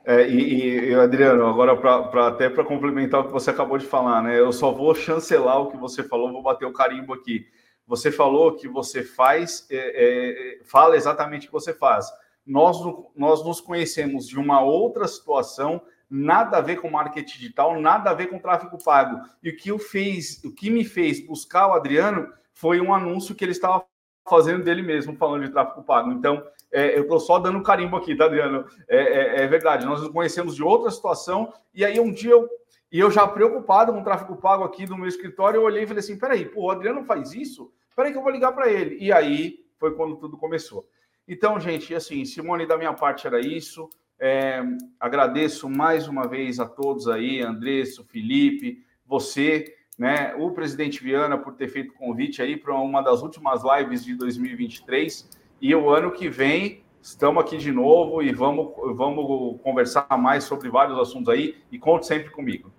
C: É, e, e, Adriano, agora pra, até para complementar o que você acabou de falar, né? Eu só vou chancelar o que você falou, vou bater o carimbo aqui. Você falou que você faz, é, é, fala exatamente o que você faz. Nós, nós nos conhecemos de uma outra situação, nada a ver com marketing digital, nada a ver com tráfego pago. E o que, o fez, o que me fez buscar o Adriano foi um anúncio que ele estava fazendo dele mesmo, falando de tráfego pago. Então, é, eu estou só dando carimbo aqui, tá, Adriano? É, é, é, verdade, nós nos conhecemos de outra situação, e aí um dia eu, e eu já preocupado com o tráfego pago aqui do meu escritório, eu olhei e falei assim: peraí, pô, o Adriano faz isso? Peraí que eu vou ligar para ele. E aí foi quando tudo começou. Então, gente, assim, Simone, da minha parte era isso. É, agradeço mais uma vez a todos aí, Andresso, Felipe, você, né, o presidente Viana por ter feito convite aí para uma das últimas lives de 2023. E o ano que vem estamos aqui de novo e vamos, vamos conversar mais sobre vários assuntos aí. E conte sempre comigo.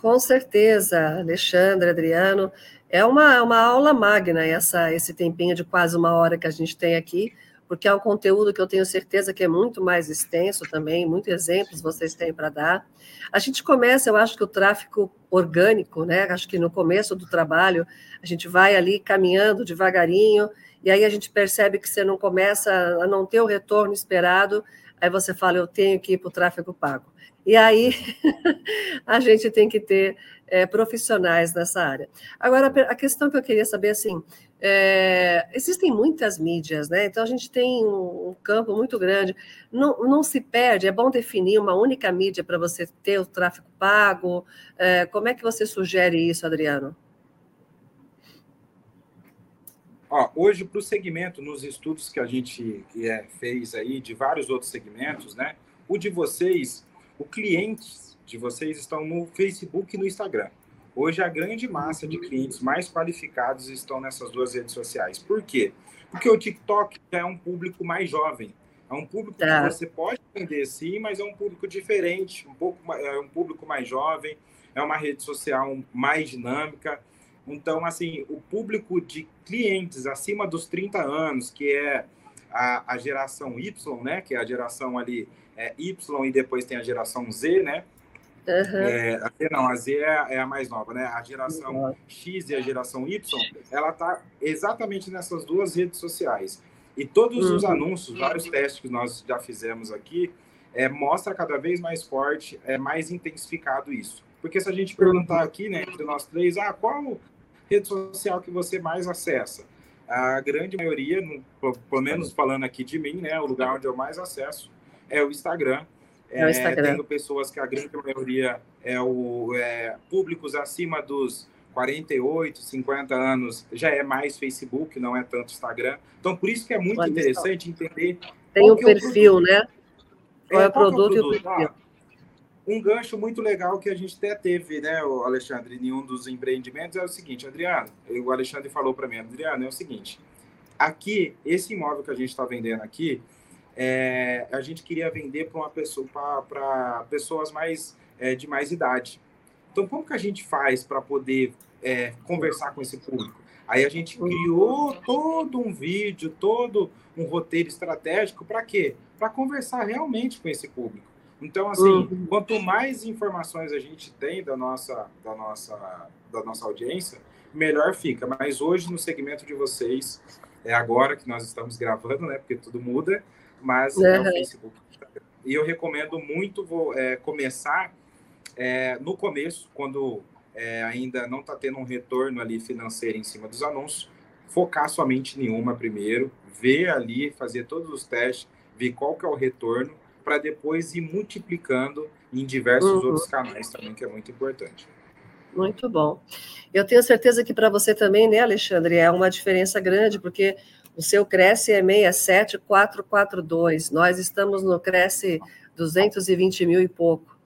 B: Com certeza, Alexandre, Adriano. É uma, uma aula magna essa, esse tempinho de quase uma hora que a gente tem aqui, porque é um conteúdo que eu tenho certeza que é muito mais extenso também, muitos exemplos vocês têm para dar. A gente começa, eu acho que o tráfico orgânico, né? Acho que no começo do trabalho a gente vai ali caminhando devagarinho, e aí a gente percebe que você não começa a não ter o retorno esperado, aí você fala, eu tenho que ir para o tráfego pago. E aí [LAUGHS] a gente tem que ter é, profissionais nessa área. Agora, a questão que eu queria saber, assim, é, existem muitas mídias, né? Então a gente tem um, campo muito grande. Não, não se perde, é bom definir uma única mídia para você ter o tráfego pago. É, como é que você sugere isso, Adriano?
D: Ó, hoje, para o segmento, nos estudos que a gente é, fez aí, de vários outros segmentos, né? O de vocês, o cliente de vocês estão no Facebook e no Instagram. Hoje, a grande massa de clientes mais qualificados estão nessas duas redes sociais. Por quê? Porque o TikTok é um público mais jovem. É um público tá. que você pode entender sim, mas é um público diferente, um pouco é um público mais jovem, é uma rede social mais dinâmica. Então, assim, o público de clientes acima dos 30 anos, que é a, a geração Y, né, que é a geração ali é, Y e depois tem a geração Z, né, Uhum. É, a Z não, a Z é, é, a mais nova, né? A geração uhum. X e a geração Y, ela está exatamente nessas duas redes sociais. E todos uhum. os anúncios, vários testes que nós já fizemos aqui, é, mostra cada vez mais forte, é mais intensificado isso. Porque se a gente perguntar aqui, né, entre nós três, ah, qual rede social que você mais acessa? A grande maioria, pelo menos falando aqui de mim, né, o lugar onde eu mais acesso é o Instagram. É, é tendo pessoas que a grande maioria é o é, públicos acima dos 48, 50 anos já é mais Facebook, não é tanto Instagram. Então, por isso que é muito Olha interessante entender.
B: Tem o perfil, é o né? Qual é, é o produto, é o produto e o perfil. Ah,
D: um gancho muito legal que a gente até teve, né, Alexandre, em um dos empreendimentos é o seguinte, Adriano, o Alexandre falou para mim, Adriano, é o seguinte, aqui, esse imóvel que a gente está vendendo aqui, é, a gente queria vender para uma pessoa para pessoas mais é, de mais idade. Então, como que a gente faz para poder é, conversar com esse público? Aí a gente criou todo um vídeo, todo um roteiro estratégico para quê? Para conversar realmente com esse público. Então, assim, uhum. quanto mais informações a gente tem da nossa, da nossa, da nossa audiência, melhor fica. Mas hoje, no segmento de vocês, é agora que nós estamos gravando, né? Porque tudo muda mas uhum. é o Facebook. E eu recomendo muito vou, é, começar é, no começo, quando é, ainda não está tendo um retorno ali financeiro em cima dos anúncios, focar somente em uma primeiro, ver ali, fazer todos os testes, ver qual que é o retorno, para depois ir multiplicando em diversos uhum. outros canais também, que é muito importante.
B: Muito bom. Eu tenho certeza que para você também, né, Alexandre, é uma diferença grande, porque o seu Cresce é 67442. Nós estamos no Cresce 220 mil e pouco.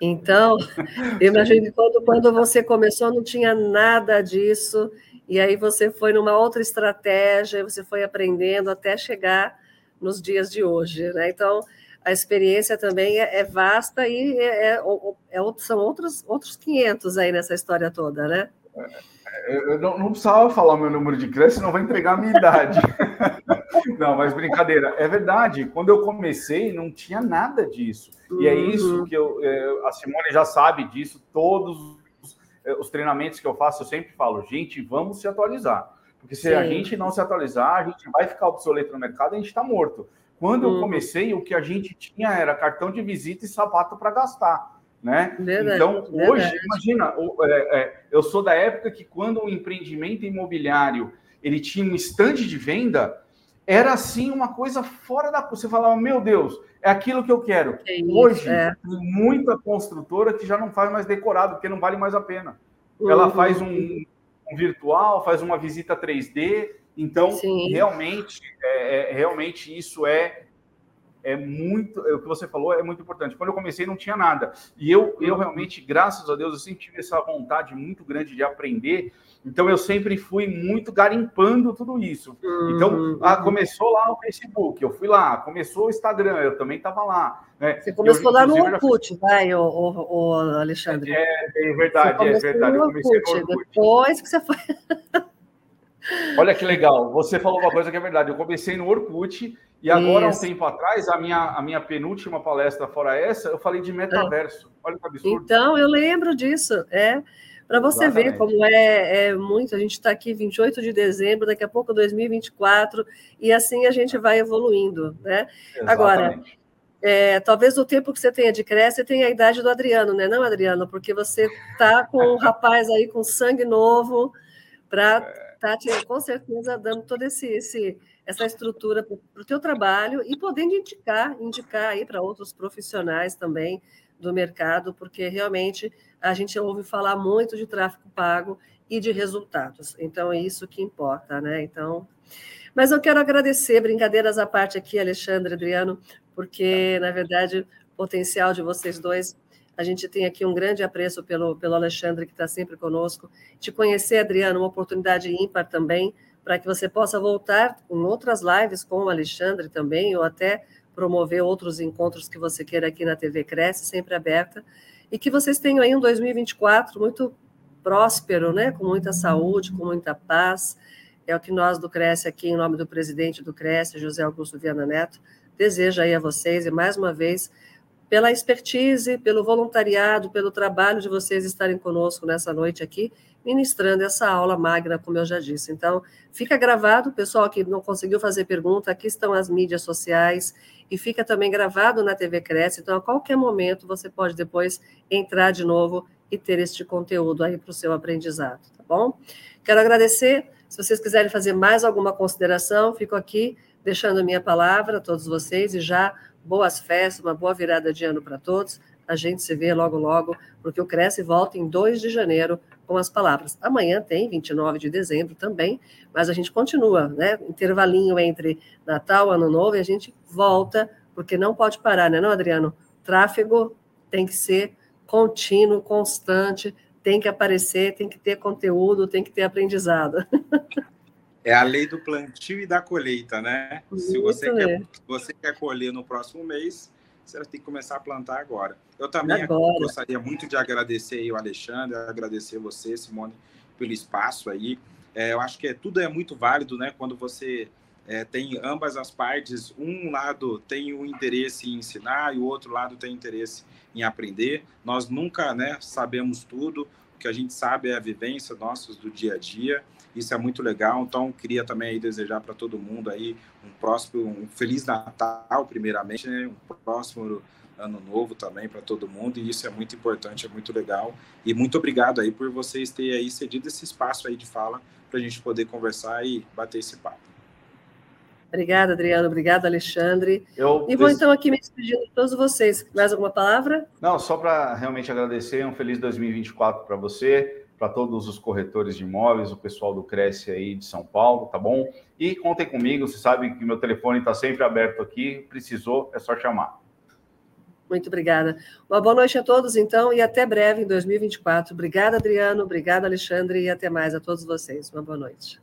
B: Então, [LAUGHS] eu imagino que quando, quando você começou não tinha nada disso, e aí você foi numa outra estratégia, você foi aprendendo até chegar nos dias de hoje, né? Então, a experiência também é, é vasta e é, é, é, são outros, outros 500 aí nessa história toda, né?
C: Eu não, não precisava falar o meu número de crédito, senão vai entregar a minha idade. [LAUGHS] não, mas brincadeira. É verdade. Quando eu comecei, não tinha nada disso. E é isso uhum. que eu, é, a Simone já sabe disso. Todos os, é, os treinamentos que eu faço, eu sempre falo, gente, vamos se atualizar. Porque se Sim. a gente não se atualizar, a gente vai ficar obsoleto no mercado e a gente está morto. Quando eu uhum. comecei, o que a gente tinha era cartão de visita e sapato para gastar. Né? Verdade, então, hoje, verdade. imagina, é, é, eu sou da época que quando o empreendimento imobiliário ele tinha um estande de venda, era assim uma coisa fora da. Você falava, meu Deus, é aquilo que eu quero. É isso, Hoje, é. tem muita construtora que já não faz mais decorado, porque não vale mais a pena. Uhum. Ela faz um, um, virtual, faz uma visita 3D. Então, Sim. realmente, é, é, realmente isso é é muito, é, o que você falou é muito importante. Quando eu comecei não tinha nada. E eu, eu realmente, graças a Deus, eu sempre tive essa vontade muito grande de aprender. Então eu sempre fui muito garimpando tudo isso. Então, uhum. ah, começou lá no Facebook, eu fui lá, começou o Instagram, eu também estava lá.
B: Né? Você começou eu, lá no Orkut, vai, o, o, o, Alexandre.
C: É, é verdade, é verdade.
B: eu comecei no Orkut. Depois que você foi. [LAUGHS]
C: Olha que legal, você falou uma coisa que é verdade. Eu comecei no Orkut e agora, Isso. um tempo atrás, a minha, a minha penúltima palestra fora essa, eu falei de metaverso. Olha que absurdo.
B: Então, eu lembro disso. É para você Exatamente. ver como é, é muito. A gente está aqui 28 de dezembro, daqui a pouco 2024, e assim a gente vai evoluindo. Né? Agora, é, talvez o tempo que você tenha de crescer, você tenha a idade do Adriano, né? Não, Adriano, porque você está com um [LAUGHS] rapaz aí com sangue novo para tá com certeza dando todo esse, esse essa estrutura para o teu trabalho e podendo indicar, indicar aí para outros profissionais também do mercado, porque realmente a gente ouve falar muito de tráfego pago e de resultados. Então é isso que importa, né? Então, mas eu quero agradecer, brincadeiras à parte aqui, Alexandre, Adriano, porque na verdade o potencial de vocês dois a gente tem aqui um grande apreço pelo, pelo Alexandre, que está sempre conosco. Te conhecer, Adriano, uma oportunidade ímpar também para que você possa voltar com outras lives com o Alexandre também, ou até promover outros encontros que você queira aqui na TV Cresce, sempre aberta, e que vocês tenham aí um 2024 muito próspero, né, com muita saúde, com muita paz. É o que nós do Cresce aqui, em nome do presidente do Cresce, José Augusto Viana Neto, deseja aí a vocês, e mais uma vez, pela expertise, pelo voluntariado, pelo trabalho de vocês estarem conosco nessa noite aqui, ministrando essa aula magna, como eu já disse. Então, fica gravado, pessoal que não conseguiu fazer pergunta, aqui estão as mídias sociais e fica também gravado na TV Cresce. Então, a qualquer momento você pode depois entrar de novo e ter este conteúdo aí para o seu aprendizado, tá bom? Quero agradecer. Se vocês quiserem fazer mais alguma consideração, fico aqui deixando a minha palavra a todos vocês e já boas festas, uma boa virada de ano para todos. A gente se vê logo, logo, porque o Cresce volta em 2 de janeiro com as palavras. Amanhã tem 29 de dezembro também, mas a gente continua, né? Intervalinho entre Natal, Ano Novo, e a gente volta, porque não pode parar, né, não, Adriano? Tráfego tem que ser contínuo, constante, tem que aparecer, tem que ter conteúdo, tem que ter aprendizado. [LAUGHS]
D: É a lei do plantio e da colheita, né? Se você, quer, você quer colher no próximo mês, você tem que começar a plantar agora. Eu também agora. gostaria muito de agradecer o Alexandre, agradecer você, Simone, pelo espaço aí. É, eu acho que é, tudo é muito válido, né? Quando você é, tem ambas as partes, um lado tem o interesse em ensinar e o outro lado tem interesse em aprender. Nós nunca né, sabemos tudo, o que a gente sabe é a vivência nossa do dia a dia. Isso é muito legal. Então, queria também aí desejar para todo mundo aí um próximo, um feliz Natal, primeiramente, né? Um próximo ano novo também para todo mundo. E isso é muito importante, é muito legal. E muito obrigado aí por vocês terem aí cedido esse espaço aí de fala para a gente poder conversar e bater esse papo.
B: Obrigada, Adriano. Obrigado, Alexandre. Eu e vou então aqui me despedindo de todos vocês. Mais alguma palavra?
C: Não, só para realmente agradecer. Um feliz 2024 para você para todos os corretores de imóveis, o pessoal do Cresce aí de São Paulo, tá bom? E contem comigo, você sabe que meu telefone está sempre aberto aqui, precisou, é só chamar.
B: Muito obrigada. Uma boa noite a todos, então, e até breve em 2024. Obrigada, Adriano, obrigada, Alexandre, e até mais a todos vocês. Uma boa noite.